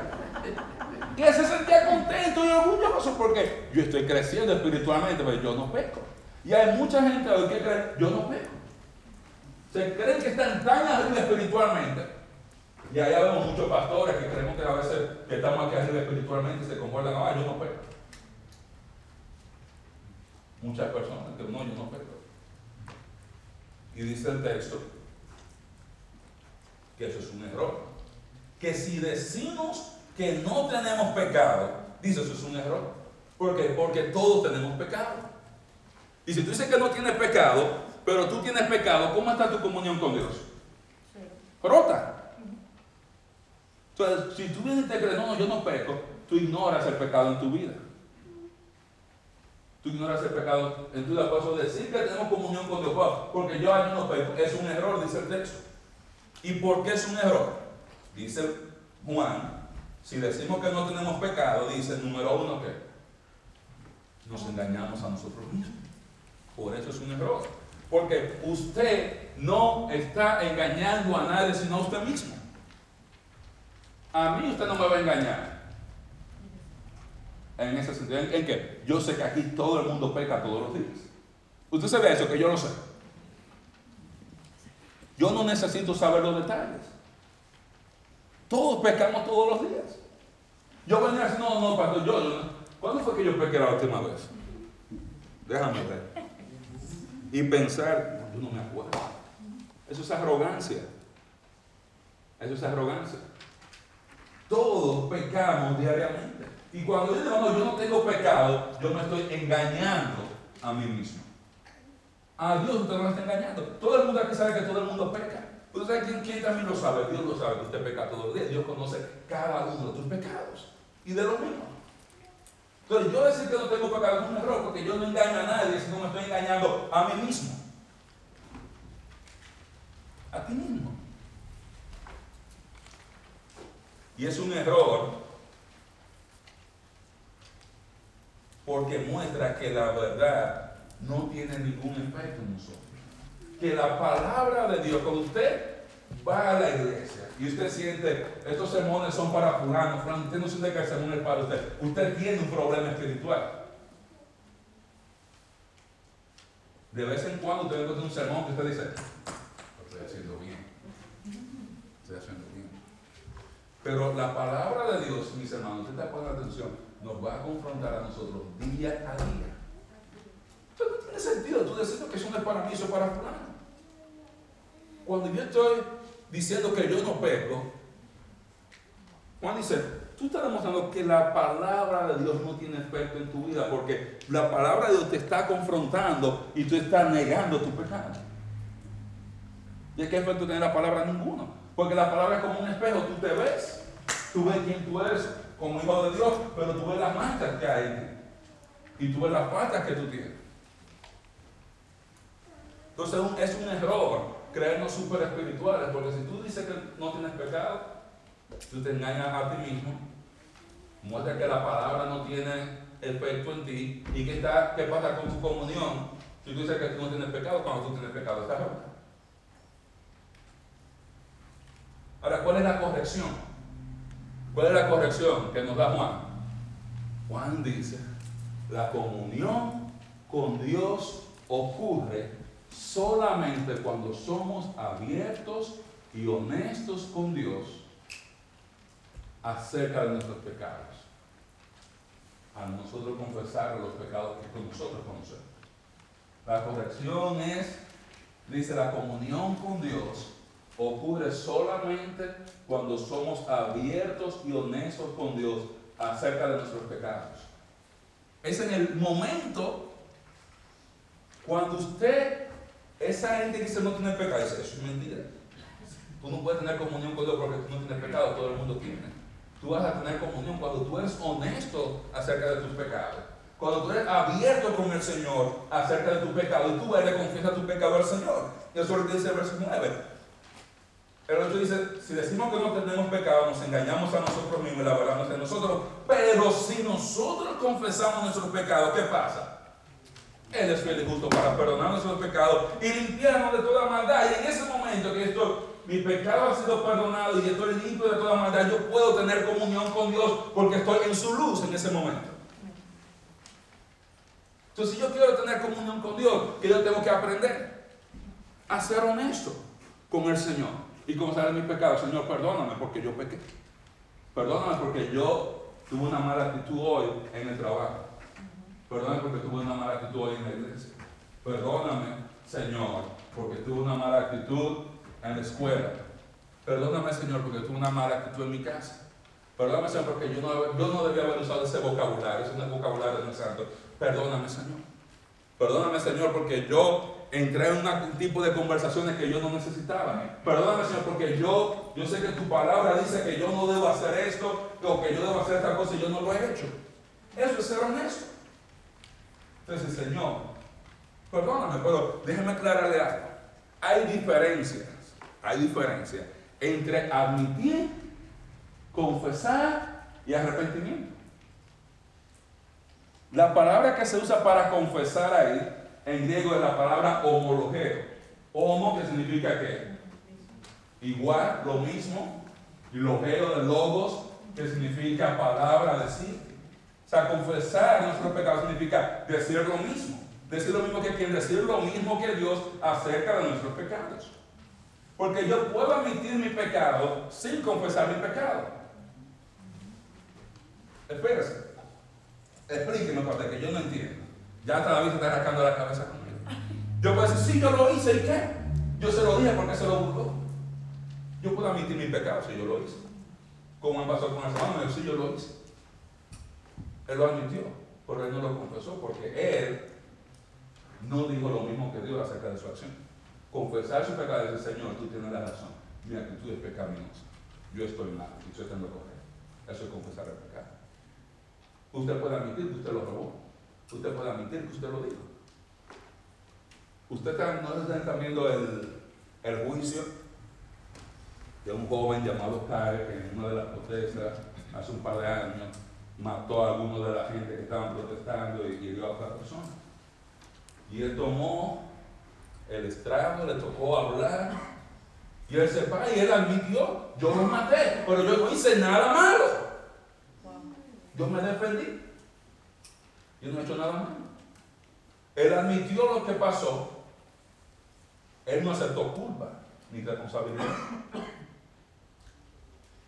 que se sentía contento y orgulloso porque yo estoy creciendo espiritualmente, pero yo no peco. Y hay mucha gente hoy que cree, yo no peco. Se creen que están tan arriba espiritualmente. Y allá vemos muchos pastores que creemos que a veces que estamos aquí arriba espiritualmente y se comportan, ah, yo no peco. Muchas personas que no, yo no peco. Y dice el texto que eso es un error. Que si decimos que no tenemos pecado, dice eso es un error. ¿Por qué? Porque todos tenemos pecado. Y si tú dices que no tienes pecado, pero tú tienes pecado, ¿cómo está tu comunión con Dios? Rota. Entonces, si tú vienes y te crees, no, no, yo no peco, tú ignoras el pecado en tu vida. Tú ignoras el pecado en tu vida. Por eso decir que tenemos comunión con Dios, porque yo no peco, es un error, dice el texto. ¿Y por qué es un error? Dice Juan, si decimos que no tenemos pecado, dice número uno que nos engañamos a nosotros mismos. Por eso es un error. Porque usted no está engañando a nadie sino a usted mismo. A mí usted no me va a engañar. En ese sentido, ¿en, qué? Yo sé que aquí todo el mundo peca todos los días. Usted sabe eso, que yo lo sé. Yo no necesito saber los detalles. Todos pecamos todos los días. Yo venía a decir, no, no, pastor, yo, yo, ¿cuándo fue que yo pequé la última vez? Déjame ver. Y pensar, yo no me acuerdo. Eso es arrogancia. Eso es arrogancia. Todos pecamos diariamente. Y cuando yo digo, no, yo no tengo pecado, yo me estoy engañando a mí mismo. A Dios usted no me está engañando. Todo el mundo aquí sabe que todo el mundo peca. ¿Usted quién, quién también lo sabe? Dios lo sabe que usted peca todos los días. Dios conoce cada uno de tus pecados. Y de lo mismo. Entonces yo decir que no tengo pecado es un error porque yo no engaño a nadie, sino me estoy engañando a mí mismo. A ti mismo. Y es un error porque muestra que la verdad no tiene ningún efecto en nosotros. Que la palabra de Dios, cuando usted va a la iglesia y usted siente, estos sermones son para fulano, fulano, usted no siente que el sermón es para usted. Usted tiene un problema espiritual. De vez en cuando usted encuentra un sermón que usted dice, lo estoy haciendo bien. Estoy haciendo bien. Pero la palabra de Dios, mis hermanos, usted está poniendo atención, nos va a confrontar a nosotros día a día. Entonces no tiene sentido tú decir que eso no es para mí, eso es para fulano. Cuando yo estoy diciendo que yo no peco, Juan dice, tú estás demostrando que la palabra de Dios no tiene efecto en tu vida, porque la palabra de Dios te está confrontando y tú estás negando tu pecado. ¿Y qué efecto tiene la palabra? Ninguno. Porque la palabra es como un espejo, tú te ves, tú ves quién tú eres como hijo de Dios, pero tú ves las manchas que hay. Y tú ves las faltas que tú tienes. Entonces es un error creernos súper espirituales, porque si tú dices que no tienes pecado, tú te engañas a ti mismo, muestra que la palabra no tiene efecto en ti, y qué, está, qué pasa con tu comunión si tú dices que tú no tienes pecado cuando tú tienes pecado, ¿estás Ahora, ¿cuál es la corrección? ¿Cuál es la corrección que nos da Juan? Juan dice, la comunión con Dios ocurre solamente cuando somos abiertos y honestos con Dios acerca de nuestros pecados. A nosotros confesar los pecados que nosotros conocemos. La corrección es, dice, la comunión con Dios ocurre solamente cuando somos abiertos y honestos con Dios acerca de nuestros pecados. Es en el momento cuando usted esa gente que dice no tiene pecado, eso es mentira. Tú no puedes tener comunión con Dios porque tú no tienes pecado, todo el mundo tiene. Tú vas a tener comunión cuando tú eres honesto acerca de tus pecados. Cuando tú eres abierto con el Señor acerca de tu pecado y tú vas y le confiesas tu pecado al Señor. Eso es lo que dice el verso 9. El otro dice, si decimos que no tenemos pecado, nos engañamos a nosotros mismos y la verdad no es de nosotros. Pero si nosotros confesamos nuestros pecados, ¿qué pasa? Él es fiel y justo para perdonar nuestros pecados y limpiarnos de toda maldad. Y en ese momento que esto mi pecado ha sido perdonado y estoy limpio de toda maldad, yo puedo tener comunión con Dios porque estoy en su luz en ese momento. Entonces, si yo quiero tener comunión con Dios, yo tengo que aprender a ser honesto con el Señor y confesar mis pecados. Señor, perdóname porque yo pequé. Perdóname porque yo tuve una mala actitud hoy en el trabajo. Perdóname porque tuve una mala actitud hoy en la iglesia. Perdóname, Señor, porque tuve una mala actitud en la escuela. Perdóname, Señor, porque tuve una mala actitud en mi casa. Perdóname, Señor, porque yo no, yo no debía haber usado ese vocabulario. Ese vocabulario de santo. Perdóname, Señor. Perdóname, Señor, porque yo entré en un tipo de conversaciones que yo no necesitaba. Perdóname, Señor, porque yo, yo sé que tu palabra dice que yo no debo hacer esto o que yo debo hacer esta cosa y yo no lo he hecho. Eso es ser honesto. Entonces, Señor, perdóname, pero déjeme aclararle algo. Hay diferencias, hay diferencias entre admitir, confesar y arrepentimiento. La palabra que se usa para confesar ahí en griego es la palabra homologeo. Homo que significa qué? Igual, lo mismo. Y logeo de logos que significa palabra, decir. Sea, confesar nuestros pecados significa decir lo mismo. Decir lo mismo que quien, decir lo mismo que Dios acerca de nuestros pecados. Porque yo puedo admitir mi pecado sin confesar mi pecado. Espérese. Explíqueme, padre, que yo no entiendo. Ya hasta se está rascando la cabeza conmigo. Yo puedo decir, sí, yo lo hice, ¿y qué? Yo se lo dije porque se lo buscó. Yo puedo admitir mi pecado si yo lo hice. Como me pasó con el hermano, yo sí, yo lo hice. Él lo admitió, pero él no lo confesó porque él no dijo lo mismo que Dios acerca de su acción. Confesar su pecado y decir, Señor, tú tienes la razón. Mi actitud es pecaminosa. Yo estoy mal y estoy haciendo correcto. Eso es confesar el pecado. Usted puede admitir que usted lo robó. Usted puede admitir que usted lo dijo. Usted no está viendo el, el juicio de un joven llamado Kyle que en una de las protestas hace un par de años mató a algunos de la gente que estaban protestando y hirió a otra persona. Y él tomó el estrago, le tocó hablar y él se va y él admitió, yo lo maté, pero yo no hice nada malo. Yo me defendí. Yo no he hecho nada malo. Él admitió lo que pasó. Él no aceptó culpa ni responsabilidad.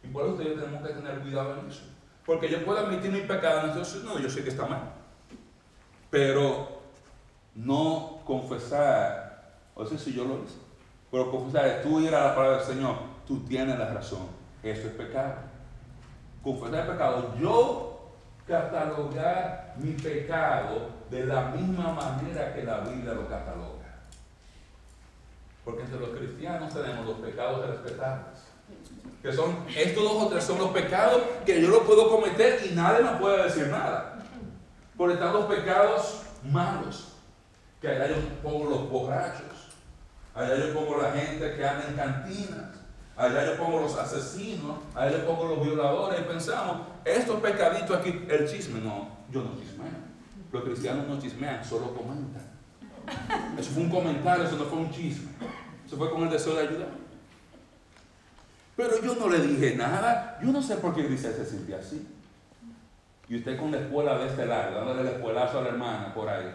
Y por eso tenemos que tener cuidado en eso. Porque yo puedo admitir mi pecado, entonces no, yo sé que está mal. Pero no confesar, o sea, si yo lo hice, pero confesar, tú ir a la palabra del Señor, tú tienes la razón, eso es pecado. Confesar el pecado, yo catalogar mi pecado de la misma manera que la Biblia lo cataloga. Porque entre los cristianos tenemos los pecados respetables. Que son, estos dos o tres son los pecados que yo lo puedo cometer y nadie me puede decir nada. Por están los pecados malos. Que allá yo pongo los borrachos. Allá yo pongo la gente que anda en cantinas Allá yo pongo los asesinos, allá yo pongo los violadores y pensamos, estos pecaditos aquí, el chisme, no, yo no chismeo. Los cristianos no chismean, solo comentan. Eso fue un comentario, eso no fue un chisme. Eso fue con el deseo de ayudar. Pero yo no le dije nada. Yo no sé por qué dice se siente así. Y usted con la escuela de este lado, dándole el escuelazo a la hermana por ahí.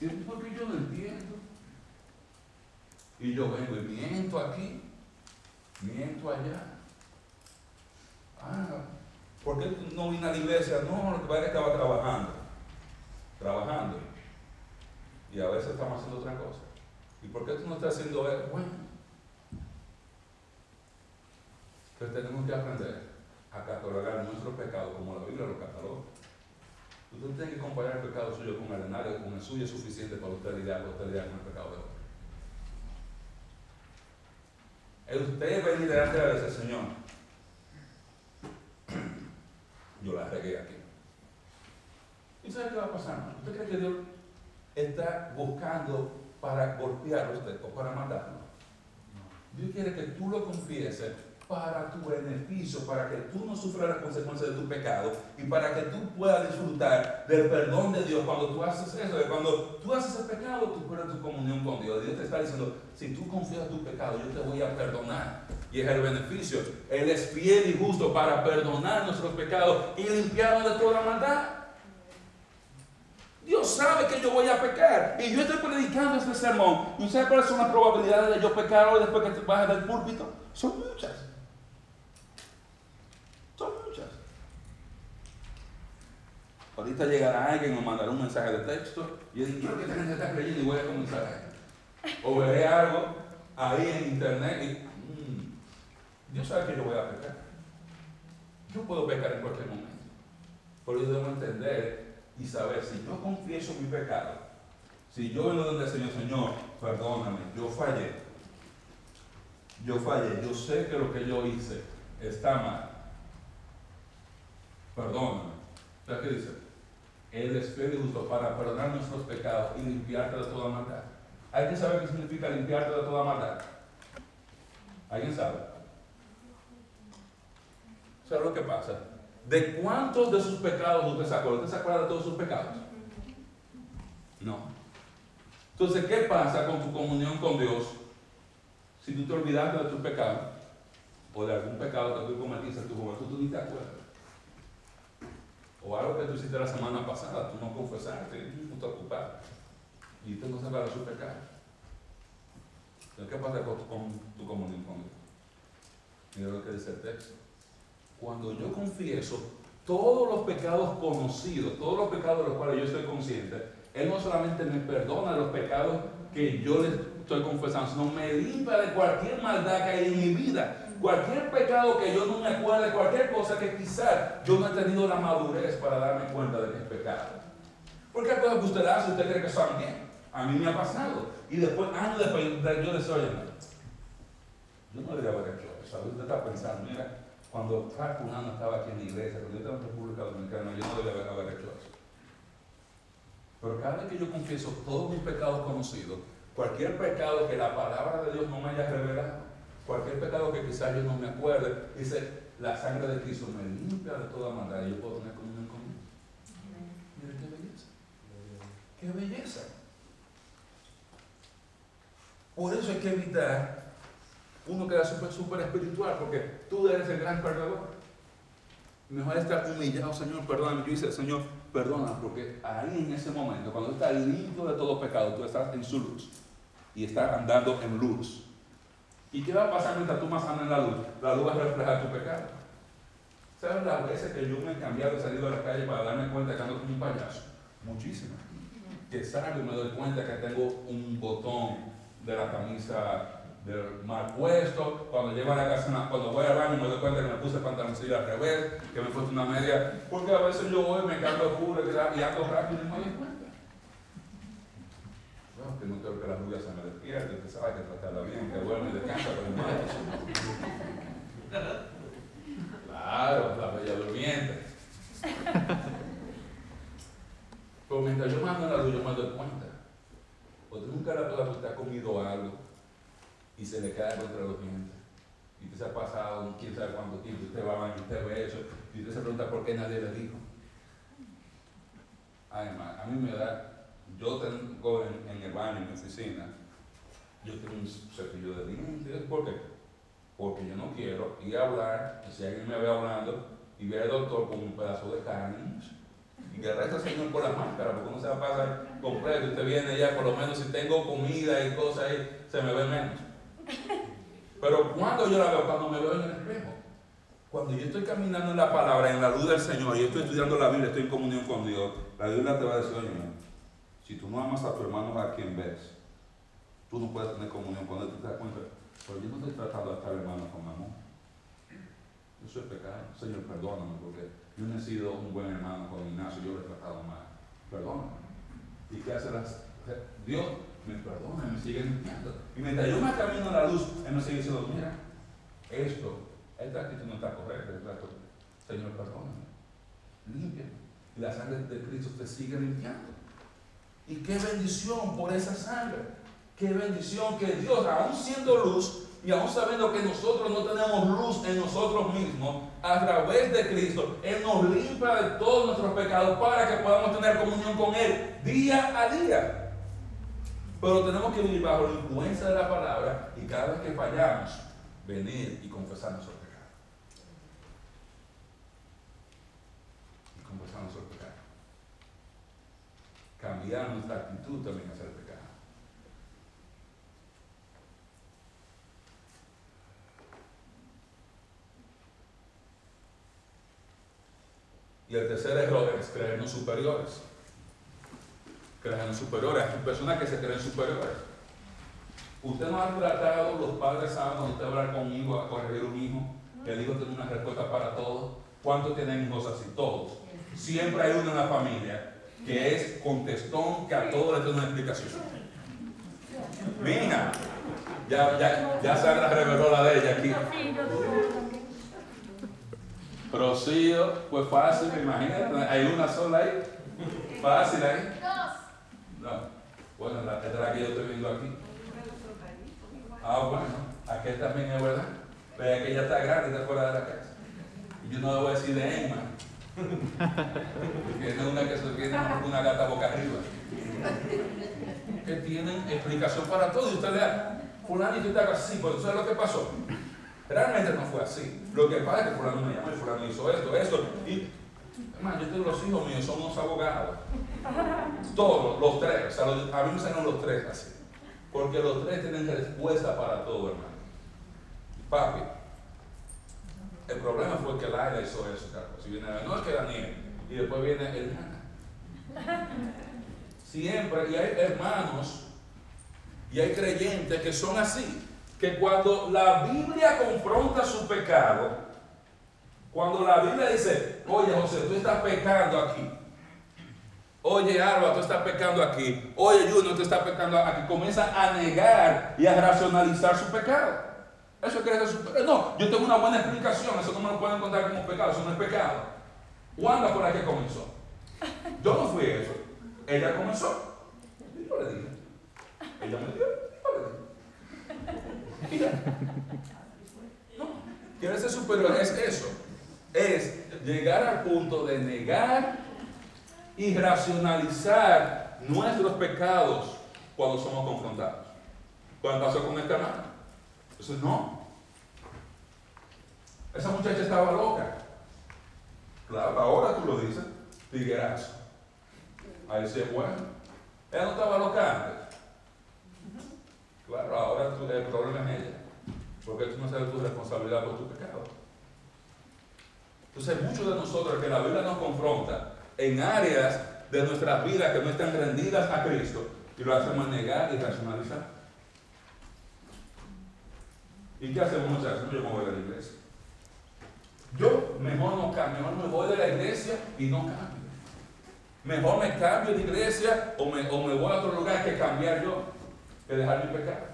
Y porque yo no entiendo. Y yo vengo y miento aquí miento allá. Ah, ¿por qué no vine a la iglesia? No, lo que es que estaba trabajando. Trabajando. Y a veces estamos haciendo otra cosa. ¿Y por qué tú no estás haciendo eso? Bueno. Entonces tenemos que aprender a catalogar nuestro pecado como la Biblia lo cataloga. Usted tiene que comparar el pecado suyo con el con el suyo es suficiente para usted lidiar, con el pecado de otro. Usted venir delante de ese Señor, yo la regué aquí. ¿Y sabe qué va a pasar? ¿Usted cree que Dios está buscando para golpear a usted o para matarlo? Dios quiere que tú lo confieses para tu beneficio, para que tú no sufras las consecuencias de tu pecado y para que tú puedas disfrutar del perdón de Dios cuando tú haces eso, cuando tú haces el pecado, tú pierdes tu comunión con Dios. Dios te está diciendo, si tú confías en tu pecado, yo te voy a perdonar. Y es el beneficio. Él es fiel y justo para perdonar nuestros pecados y limpiarnos de toda maldad. Dios sabe que yo voy a pecar. Y yo estoy predicando este sermón. ¿Y sabes cuáles son las probabilidades de yo pecar hoy después que te bajes del púlpito? Son muchas. Son muchas. Ahorita llegará alguien o mandará un mensaje de texto y yo digo, que esta gente está creyendo y voy a comenzar O veré algo ahí en internet y mm, Dios sabe que yo voy a pecar. Yo puedo pecar en cualquier momento. Pero yo debo entender y saber si yo confieso mi pecado, si yo vengo donde el Señor, Señor, perdóname, yo fallé, yo fallé, yo sé que lo que yo hice está mal, perdóname. ¿Sabes qué dice? Él es para perdonar nuestros pecados y limpiarte de toda maldad. ¿Alguien sabe qué significa limpiarte de toda maldad? ¿Alguien sabe? ¿Sabe lo que pasa? ¿De cuántos de sus pecados usted se acuerda? ¿Usted se acuerda de todos sus pecados? No. Entonces, ¿qué pasa con tu comunión con Dios si tú te olvidaste de tus pecados o de algún pecado que tú cometiste en tu juventud, tú ni te acuerdas? O algo que tú hiciste la semana pasada, tú no confesaste, tú te ocupaste y tú no sabes de sus pecados. ¿qué pasa con tu, con tu comunión con Dios? Mira lo que dice el texto cuando yo confieso todos los pecados conocidos, todos los pecados de los cuales yo estoy consciente, Él no solamente me perdona los pecados que yo le estoy confesando, sino me limpia de cualquier maldad que hay en mi vida. Cualquier pecado que yo no me acuerde, cualquier cosa que quizás yo no he tenido la madurez para darme cuenta de que es pecado. Porque hay cosas que usted hace usted cree que son bien. A mí me ha pasado. Y después, años después, yo le soy, yo no debería haber hecho eso. Usted está pensando, mira, cuando Frank estaba aquí en la iglesia, cuando yo estaba en República Dominicana, yo no debía haber hecho eso. Pero cada vez que yo confieso todos mis pecados conocidos, cualquier pecado que la palabra de Dios no me haya revelado, cualquier pecado que quizás yo no me acuerde, dice, la sangre de Cristo me limpia de toda maldad y yo puedo tener comunión con Él. Mira qué belleza. Qué belleza. Por eso hay que evitar uno queda súper, súper espiritual porque tú eres el gran perdedor. Mejor estar humillado, Señor, perdóname. Yo dice, Señor, perdona, porque ahí en ese momento, cuando estás limpio de todo pecado, tú estás en su luz y estás andando en luz. ¿Y qué va a pasar mientras tú más andas en la luz? La luz va a reflejar tu pecado. ¿Sabes las veces que yo me he cambiado y salido a la calle para darme cuenta que ando como un payaso? Muchísimas. Que salgo y me doy cuenta que tengo un botón de la camisa mal puesto, cuando llego a la casa, cuando voy al baño me doy cuenta que me puse pantaloncillo al revés, que me puesto una media, porque a veces yo voy, me cambio puro y ando rápido y no me doy cuenta. Bueno, que no quiero que la rubia se despierte, que sabe que tratarla bien, que duerme y descansa con el Claro, la bella durmiente. Pero mientras yo mando en la luz, yo me doy cuenta. Porque la puedo ha comido algo y se le cae contra los dientes. Y usted se ha pasado quién sabe cuánto tiempo, usted va a baño, usted ve eso, y usted se pregunta por qué nadie le dijo. Además, a mí me da, yo tengo en, el baño, en mi oficina, yo tengo un cepillo de dientes, ¿por qué? Porque yo no quiero ir a hablar, y si alguien me ve hablando, y ve al doctor con un pedazo de carne, y que resta señor por la máscara, porque uno se va a pasar completo, usted viene ya, por lo menos si tengo comida y cosas ahí, se me ve menos. Pero cuando yo la veo, cuando me veo en el espejo, cuando yo estoy caminando en la palabra, en la luz del Señor, y estoy estudiando la Biblia, estoy en comunión con Dios, la Biblia te va a decir, oye, si tú no amas a tu hermano a quien ves, tú no puedes tener comunión él, tú te das cuenta, pero yo no estoy tratando a estar hermano con amor. Eso es pecado. Señor, perdóname, porque yo no he sido un buen hermano con Ignacio, yo lo he tratado mal. Perdóname. ¿Y qué hace las... Dios me perdona, me sigue limpiando. Y mientras yo me camino a la luz, Él me sigue diciendo, mira, esto, esta actitud no está correcta, Señor, perdóname, limpia. Y la sangre de Cristo te sigue limpiando. Y qué bendición por esa sangre. Qué bendición que Dios, aún siendo luz, y aún sabiendo que nosotros no tenemos luz en nosotros mismos, a través de Cristo, Él nos limpia de todos nuestros pecados para que podamos tener comunión con Él día a día. Pero tenemos que vivir bajo la influencia de la palabra y cada vez que fallamos, venir y confesar nuestros pecados. Y confesar nuestros pecados. Cambiar nuestra actitud también hacia el pecado. Y el tercer error es creernos superiores. Creernos superiores. Hay personas que se creen superiores. Usted no ha tratado, los padres saben, usted hablar conmigo a corregir un hijo, que el hijo tiene una respuesta para todo. ¿Cuántos tienen hijos así? Todos. Siempre hay uno en la familia que es contestón, que a todos le tiene una explicación. Mira, ya, ya, ya Sandra reveló la de ella aquí. Rocío, pues fácil, imagínate, hay una sola ahí. Fácil ahí. No. Bueno, esta es la que yo estoy viendo aquí. Ah, bueno, aquí también es verdad. Vea que ella está grande, está fuera de la casa. Y yo no le voy a decir de Emma. Porque es una que se tiene una gata boca arriba. Que tienen explicación para todo. Y usted lea, fulano y está así, pero ¿sabes lo que pasó? Realmente no fue así. Lo que pasa es que fulano me llamó y fulano hizo esto, esto. Y, hermano, yo tengo los hijos míos, son unos abogados. Todos, los tres. O sea, a mí me salen los tres así. Porque los tres tienen respuesta para todo, hermano. Papi, el problema fue que Laila hizo eso, Carlos. Si viene, no es que Daniel, y después viene el Siempre, y hay hermanos, y hay creyentes que son así que cuando la Biblia confronta su pecado, cuando la Biblia dice, oye José, tú estás pecando aquí. Oye Alba, tú estás pecando aquí. Oye Junior, tú estás pecando aquí. Comienza a negar y a racionalizar su pecado. Eso quiere decir No, yo tengo una buena explicación. Eso no me lo pueden contar como pecado. Eso no es pecado. ¿Cuándo fue la que comenzó? Yo no fui eso. Ella comenzó. Yo le dije. Ella me dio. No, quiere ser superior, es eso. Es llegar al punto de negar y racionalizar nuestros pecados cuando somos confrontados. Cuando pasó con esta hermana. Entonces, no. Esa muchacha estaba loca. Claro, ahora tú lo dices, tiguerazo. Ahí es bueno. Ella no estaba loca antes. Claro, ahora el problema es ella, porque tú no sabes tu responsabilidad por tu pecado. Entonces, muchos de nosotros que la Biblia nos confronta en áreas de nuestras vidas que no están rendidas a Cristo y lo hacemos negar y racionalizar. ¿Y qué hacemos muchachos? Yo me voy de la iglesia. Yo mejor no cambio, mejor me voy de la iglesia y no cambio. Mejor me cambio de iglesia o me, o me voy a otro lugar que cambiar yo que dejar mi pecado.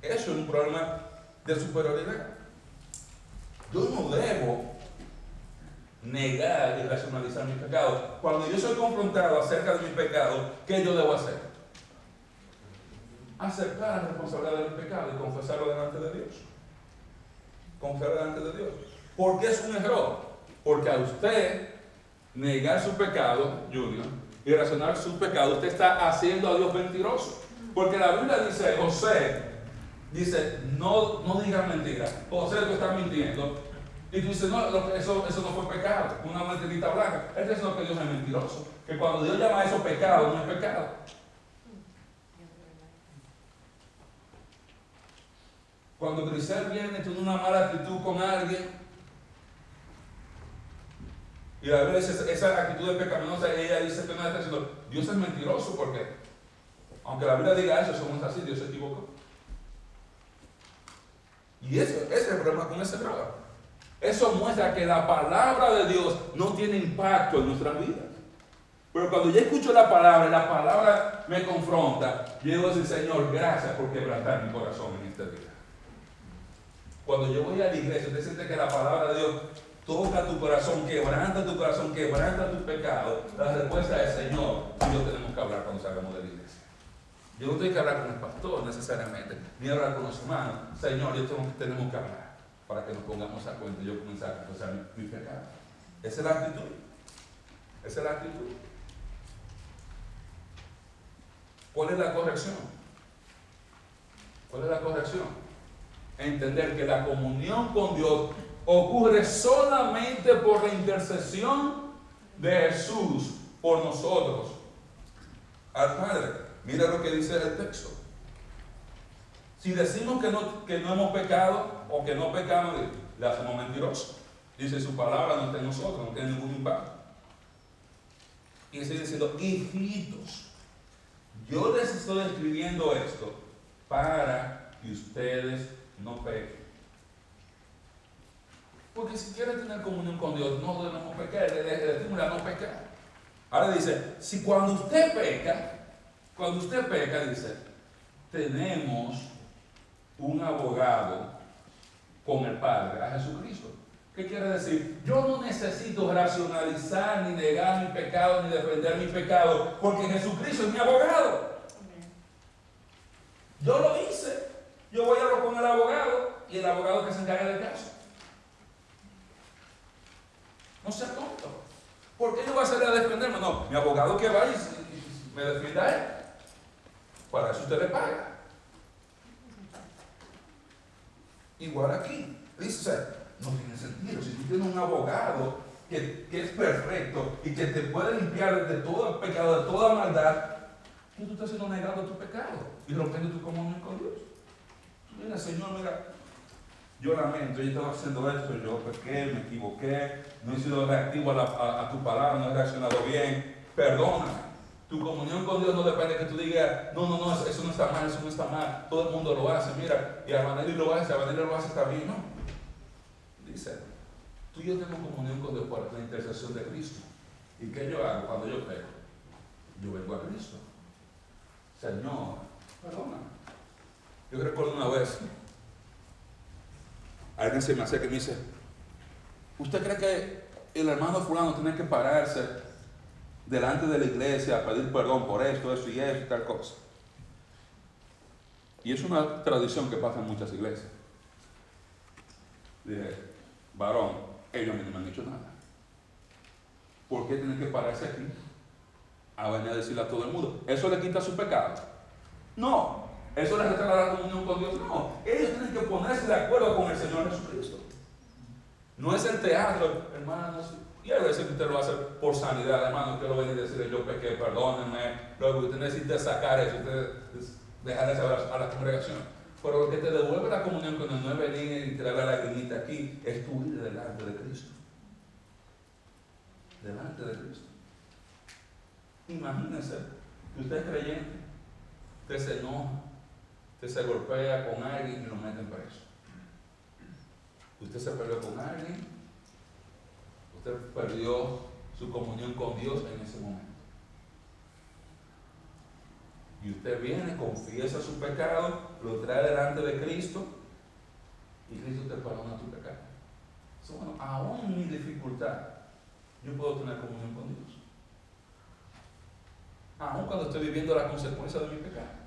Eso es un problema de superioridad. Yo no debo negar y racionalizar mi pecado. Cuando yo soy confrontado acerca de mi pecado, ¿qué yo debo hacer? Aceptar la responsabilidad del pecado y confesarlo delante de Dios. Confesarlo delante de Dios. ¿Por qué es un error? Porque a usted negar su pecado, Junior, y razonar sus pecados, usted está haciendo a Dios mentiroso. Porque la Biblia dice, José, dice, no, no digas mentiras. José, tú estás mintiendo. Y tú dices, no, eso, eso no fue pecado, una mentirita blanca. Es lo que Dios es mentiroso. Que cuando Dios llama a eso pecado, no es pecado. Cuando Grisel viene, tiene una mala actitud con alguien, y Biblia dice esa actitud de pecaminosa, ella dice que no está diciendo, Dios es mentiroso porque, aunque la Biblia diga eso, somos así, Dios se equivocó. Y eso, ese es el problema con ese drama. Eso muestra que la palabra de Dios no tiene impacto en nuestras vidas. Pero cuando yo escucho la palabra, la palabra me confronta, yo digo decir, Señor, gracias por quebrantar mi corazón en este día. Cuando yo voy a la iglesia, usted siente que la palabra de Dios toca tu corazón, quebranta tu corazón, quebranta tu pecado, la respuesta es Señor, yo tenemos que hablar cuando salgamos de la iglesia. Yo no tengo que hablar con el pastor necesariamente, ni hablar con los hermanos. Señor, yo tenemos que hablar para que nos pongamos a cuenta y yo comenzar a confesar mi, mi pecado. Esa es la actitud. Esa es la actitud. ¿Cuál es la corrección? ¿Cuál es la corrección? Entender que la comunión con Dios ocurre solamente por la intercesión de Jesús por nosotros al Padre. Mira lo que dice el texto. Si decimos que no, que no hemos pecado o que no pecamos, le hacemos mentiroso. Dice su palabra no está en nosotros, no tiene ningún impacto. Y sigue diciendo, hijitos, yo les estoy escribiendo esto para que ustedes no pequen. Porque si quieren tener comunión con Dios, no debemos pecar, le decimos a no pecar. Ahora dice, si cuando usted peca, cuando usted peca, dice, tenemos un abogado con el Padre, a Jesucristo. ¿Qué quiere decir? Yo no necesito racionalizar, ni negar mi pecado, ni defender mi pecado, porque Jesucristo es mi abogado. Yo lo hice. Yo voy a hablar con el abogado y el abogado que se encarga del caso. No sea tonto. ¿Por qué yo voy a salir a defenderme? No, mi abogado que va y me defienda a él. Para eso usted le paga. Igual aquí. Dice, no tiene sentido. Si tú tienes un abogado que, es perfecto y que te puede limpiar de todo pecado, de toda maldad, ¿qué tú estás haciendo negando tu pecado y rompiendo tu comunión con Dios? Mira, Señor, mira, yo lamento, yo estaba haciendo esto, yo pequé, me equivoqué, no he sido reactivo a, tu palabra, no he reaccionado bien, perdona. Tu comunión con Dios no depende de que tú digas, no, no, no, eso no está mal, eso no está mal, todo el mundo lo hace, mira, y Abanelli lo hace, Abanelli lo hace, está bien, no. Dice, tú y yo tenemos comunión con Dios por la intercesión de Cristo. ¿Y qué yo hago cuando yo peco? Yo vengo a Cristo. Señor, perdona. Yo recuerdo una vez, alguien se me acerca y me dice, ¿usted cree que el hermano fulano tiene que pararse delante de la iglesia a pedir perdón por esto, eso y eso y tal cosa? Y es una tradición que pasa en muchas iglesias. Dije, varón, ellos a mí no me han dicho nada. ¿Por qué tienen que pararse aquí a venir a decirle a todo el mundo? ¿Eso le quita su pecado? No, eso les restaura la comunión con Dios. No, ellos tienen que ponerse de acuerdo con el Señor Jesucristo. No es el teatro, hermanos. Y a veces usted lo hace por sanidad, hermano. Usted lo viene y decirle, yo pequé, perdónenme. Luego usted necesita sacar eso, usted dejar de saber a la congregación. Pero lo que te devuelve la comunión con no es venir y traer la lagrimita aquí, es tu vida delante de Cristo. Delante de Cristo. Imagínense que usted es creyente, usted se enoja, Usted se golpea con alguien y lo meten preso. Usted se peleó con alguien, usted perdió su comunión con Dios en ese momento. Y usted viene, confiesa su pecado, lo trae delante de Cristo y Cristo te perdona tu pecado. bueno, aún en mi dificultad, yo puedo tener comunión con Dios. Aún cuando estoy viviendo la consecuencia de mi pecado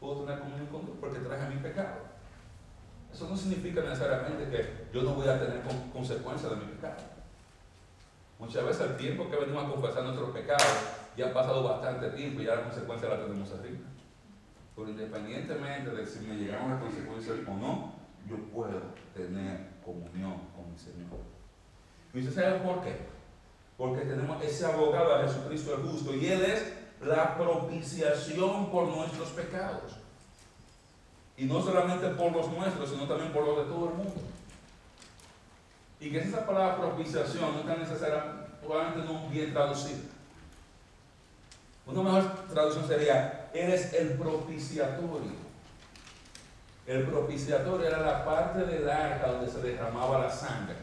puedo tener comunión con Dios porque traje mi pecado. Eso no significa necesariamente que yo no voy a tener consecuencias de mi pecado. Muchas veces el tiempo que venimos a confesar nuestros pecados ya ha pasado bastante tiempo y ya la consecuencia la tenemos arriba. Pero independientemente de si me llegaron las consecuencias o no, yo puedo tener comunión con mi Señor. ¿Y usted sabe por qué? Porque tenemos ese abogado a Jesucristo el justo y Él es la propiciación por nuestros pecados. Y no solamente por los nuestros, sino también por los de todo el mundo. Y que esa palabra propiciación no está necesaria, probablemente no bien traducida. Una mejor traducción sería, eres el propiciatorio. El propiciatorio era la parte del arca donde se derramaba la sangre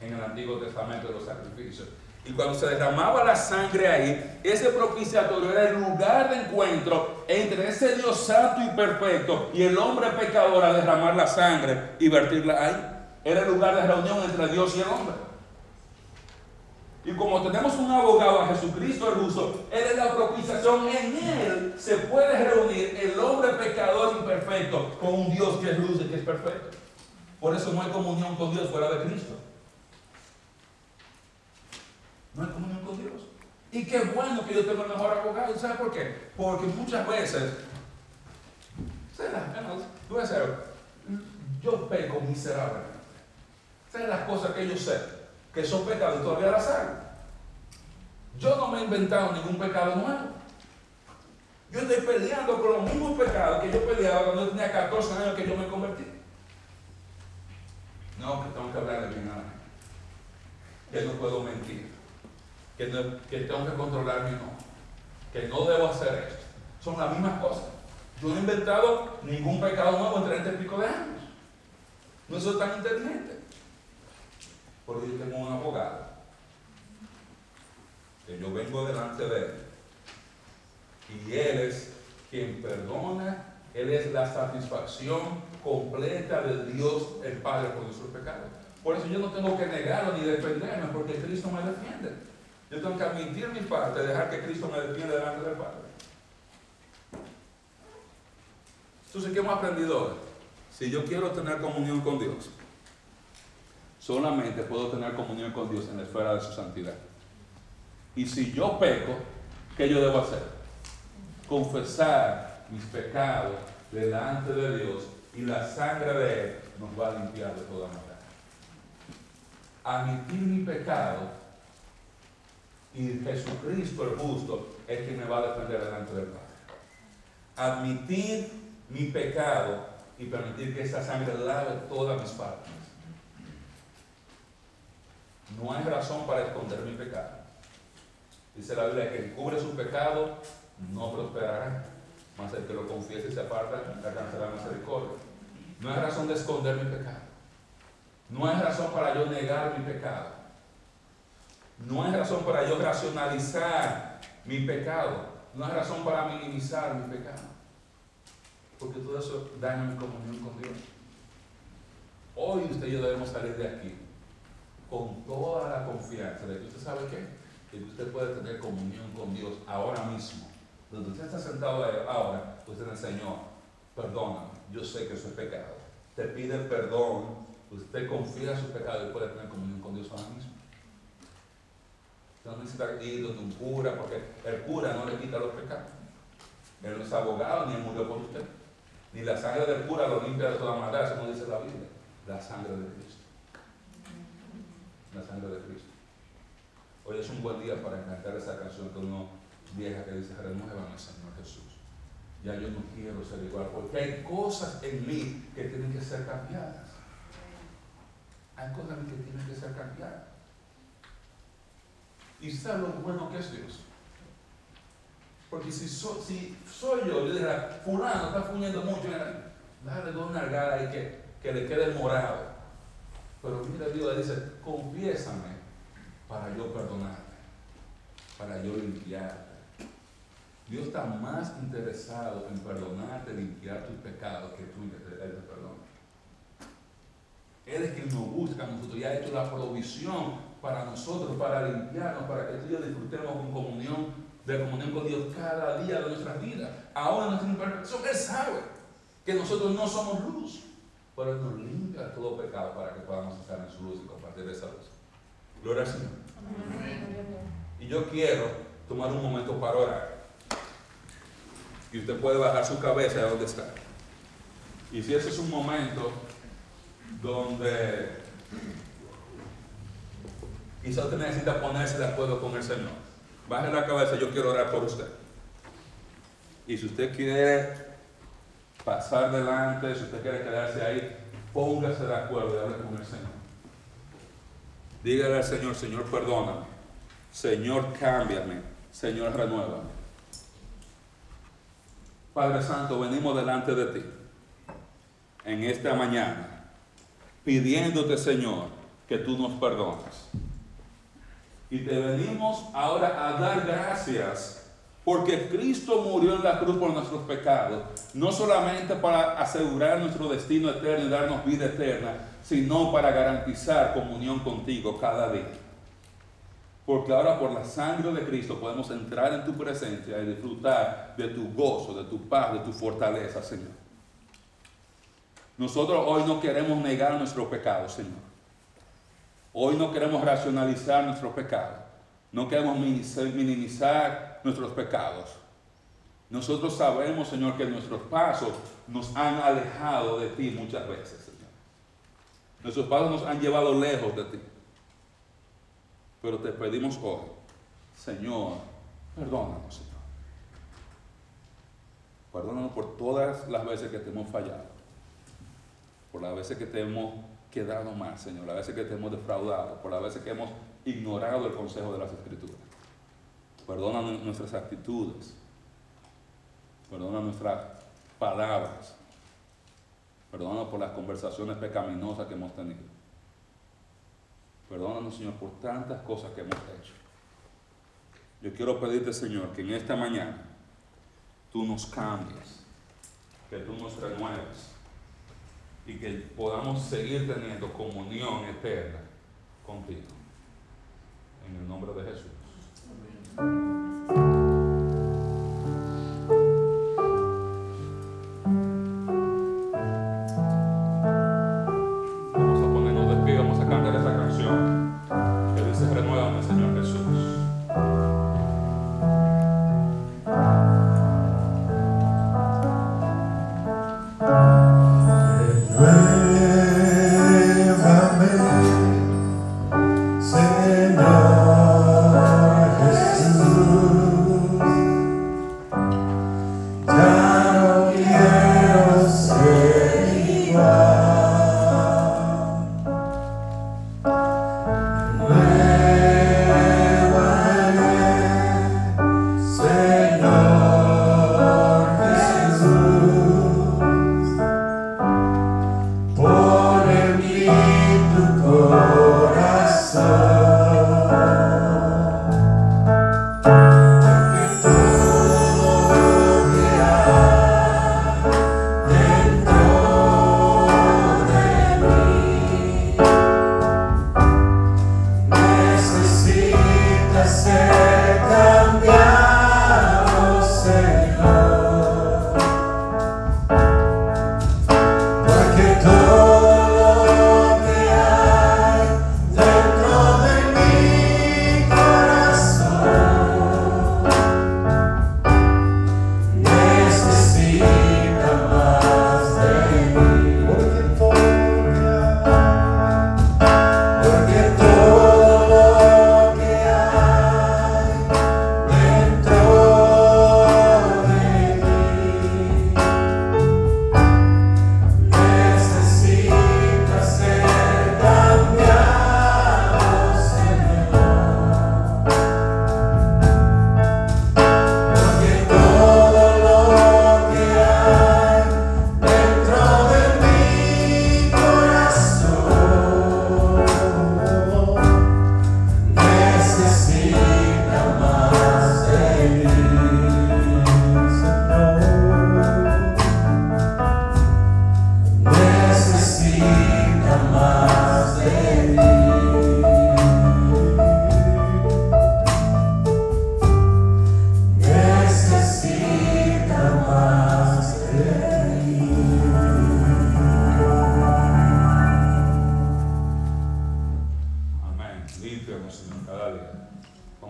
en el Antiguo Testamento de los sacrificios. Y cuando se derramaba la sangre ahí, ese propiciatorio era el lugar de encuentro entre ese Dios santo y perfecto y el hombre pecador a derramar la sangre y vertirla ahí. Era el lugar de reunión entre Dios y el hombre. Y como tenemos un abogado a Jesucristo el ruso, Él es la propiciación, en Él se puede reunir el hombre pecador imperfecto con un Dios que es luz y que es perfecto. Por eso no hay comunión con Dios fuera de Cristo. No hay comunión con Dios. Y qué bueno que yo tengo el mejor abogado. ¿Sabes por qué? Porque muchas veces, yo peco miserablemente. ¿Sabes las cosas que yo sé que son pecados y todavía las hago? Yo no me he inventado ningún pecado nuevo. Yo estoy peleando con los mismos pecados que yo peleaba cuando yo tenía 14 años que yo me convertí. No, que tengo que hablar de mi nada. Que no puedo mentir. Que, tengo que controlar mi no. Que no debo hacer esto. Son las mismas cosas. Yo no he inventado ningún pecado nuevo en 30 y pico de años. No soy tan inteligente. Porque yo tengo un abogado. Que yo vengo delante de él y Él es quien perdona, Él es la satisfacción completa de Dios el Padre por nuestros pecados. Por eso yo no tengo que negarlo ni defenderme, porque Cristo me defiende. Yo tengo que admitir mi parte, dejar que Cristo me defienda delante del Padre. Entonces, ¿qué hemos aprendido hoy? Si yo quiero tener comunión con Dios, solamente puedo tener comunión con Dios en la esfera de su santidad. Y si yo peco, ¿qué yo debo hacer? confesar mis pecados delante de Dios y la sangre de Él nos va a limpiar de toda maldad. Admitir mi pecado y Jesucristo el justo es quien me va a defender delante del Padre. Admitir mi pecado y permitir que esa sangre lave todas mis faltas. No hay razón para esconder mi pecado. Dice la Biblia que cubre su pecado no prosperará, mas el que lo confiese y se aparta alcanzará misericordia. No hay razón de esconder mi pecado. No hay razón para yo negar mi pecado. No hay razón para yo racionalizar mi pecado. No hay razón para minimizar mi pecado. Porque todo eso daña mi comunión con Dios. Hoy usted y yo debemos salir de aquí con toda la confianza de que usted sabe qué, que usted puede tener comunión con Dios ahora mismo donde usted está sentado ahora, usted le Señor, perdóname, yo sé que eso es pecado. Te pide perdón, usted confía en su pecado y puede tener comunión con Dios ahora mismo. No necesita ir donde un cura, porque el cura no le quita los pecados. Él no es abogado ni murió por usted. Ni la sangre del cura lo limpia de toda maldad, eso no dice la Biblia. La sangre de Cristo. La sangre de Cristo. Hoy es un buen día para cantar esa canción que uno vieja que dice, renuévame, Señor Jesús. Ya yo no quiero ser igual, porque hay cosas en mí que tienen que ser cambiadas. Hay cosas en mí que tienen que ser cambiadas. Y sabe lo bueno que es Dios. Porque si, soy yo, yo diría, fulano está fuñendo mucho, dale dos nalgadas y que, le quede morado. Pero mira, Dios le dice, confiésame para yo perdonarte, para yo limpiarte Dios está más interesado en perdonarte, limpiar tus pecados que tú Él te perdone. Él es quien nos busca a nosotros y ha hecho la provisión para nosotros, para limpiarnos, para que tú y disfrutemos con comunión, de comunión con Dios cada día de nuestras vidas. Ahora nuestra imperfección, Él sabe que nosotros no somos luz, pero Él nos limpia todo pecado para que podamos estar en su luz y compartir esa luz. Gloria al Señor. Y yo quiero tomar un momento para orar. Y usted puede bajar su cabeza de donde está. Y si ese es un momento donde quizá usted necesita ponerse de acuerdo con el Señor, baje la cabeza, yo quiero orar por usted. Y si usted quiere pasar delante, si usted quiere quedarse ahí, póngase de acuerdo y hable con el Señor. Dígale al Señor, Señor, perdóname. Señor, cámbiame. Señor, renuévame. Padre Santo, venimos delante de ti en esta mañana, pidiéndote, Señor, que tú nos perdones. Y te venimos ahora a dar gracias porque Cristo murió en la cruz por nuestros pecados, no solamente para asegurar nuestro destino eterno y darnos vida eterna, sino para garantizar comunión contigo cada día. Porque ahora por la sangre de Cristo podemos entrar en tu presencia y disfrutar de tu gozo, de tu paz, de tu fortaleza, Señor. Nosotros hoy no queremos negar nuestros pecados, Señor. Hoy no queremos racionalizar nuestros pecados. No queremos minimizar nuestros pecados. Nosotros sabemos, Señor, que nuestros pasos nos han alejado de ti muchas veces, Señor. Nuestros pasos nos han llevado lejos de ti. Pero te pedimos hoy, Señor, perdónanos, Señor. Perdónanos por todas las veces que te hemos fallado, por las veces que te hemos quedado mal, Señor, las veces que te hemos defraudado, por las veces que hemos ignorado el consejo de las Escrituras. Perdona nuestras actitudes, perdona nuestras palabras, perdona por las conversaciones pecaminosas que hemos tenido. Perdónanos, Señor, por tantas cosas que hemos hecho. Yo quiero pedirte, Señor, que en esta mañana tú nos cambies, que tú nos renueves y que podamos seguir teniendo comunión eterna contigo. En el nombre de Jesús. Amén.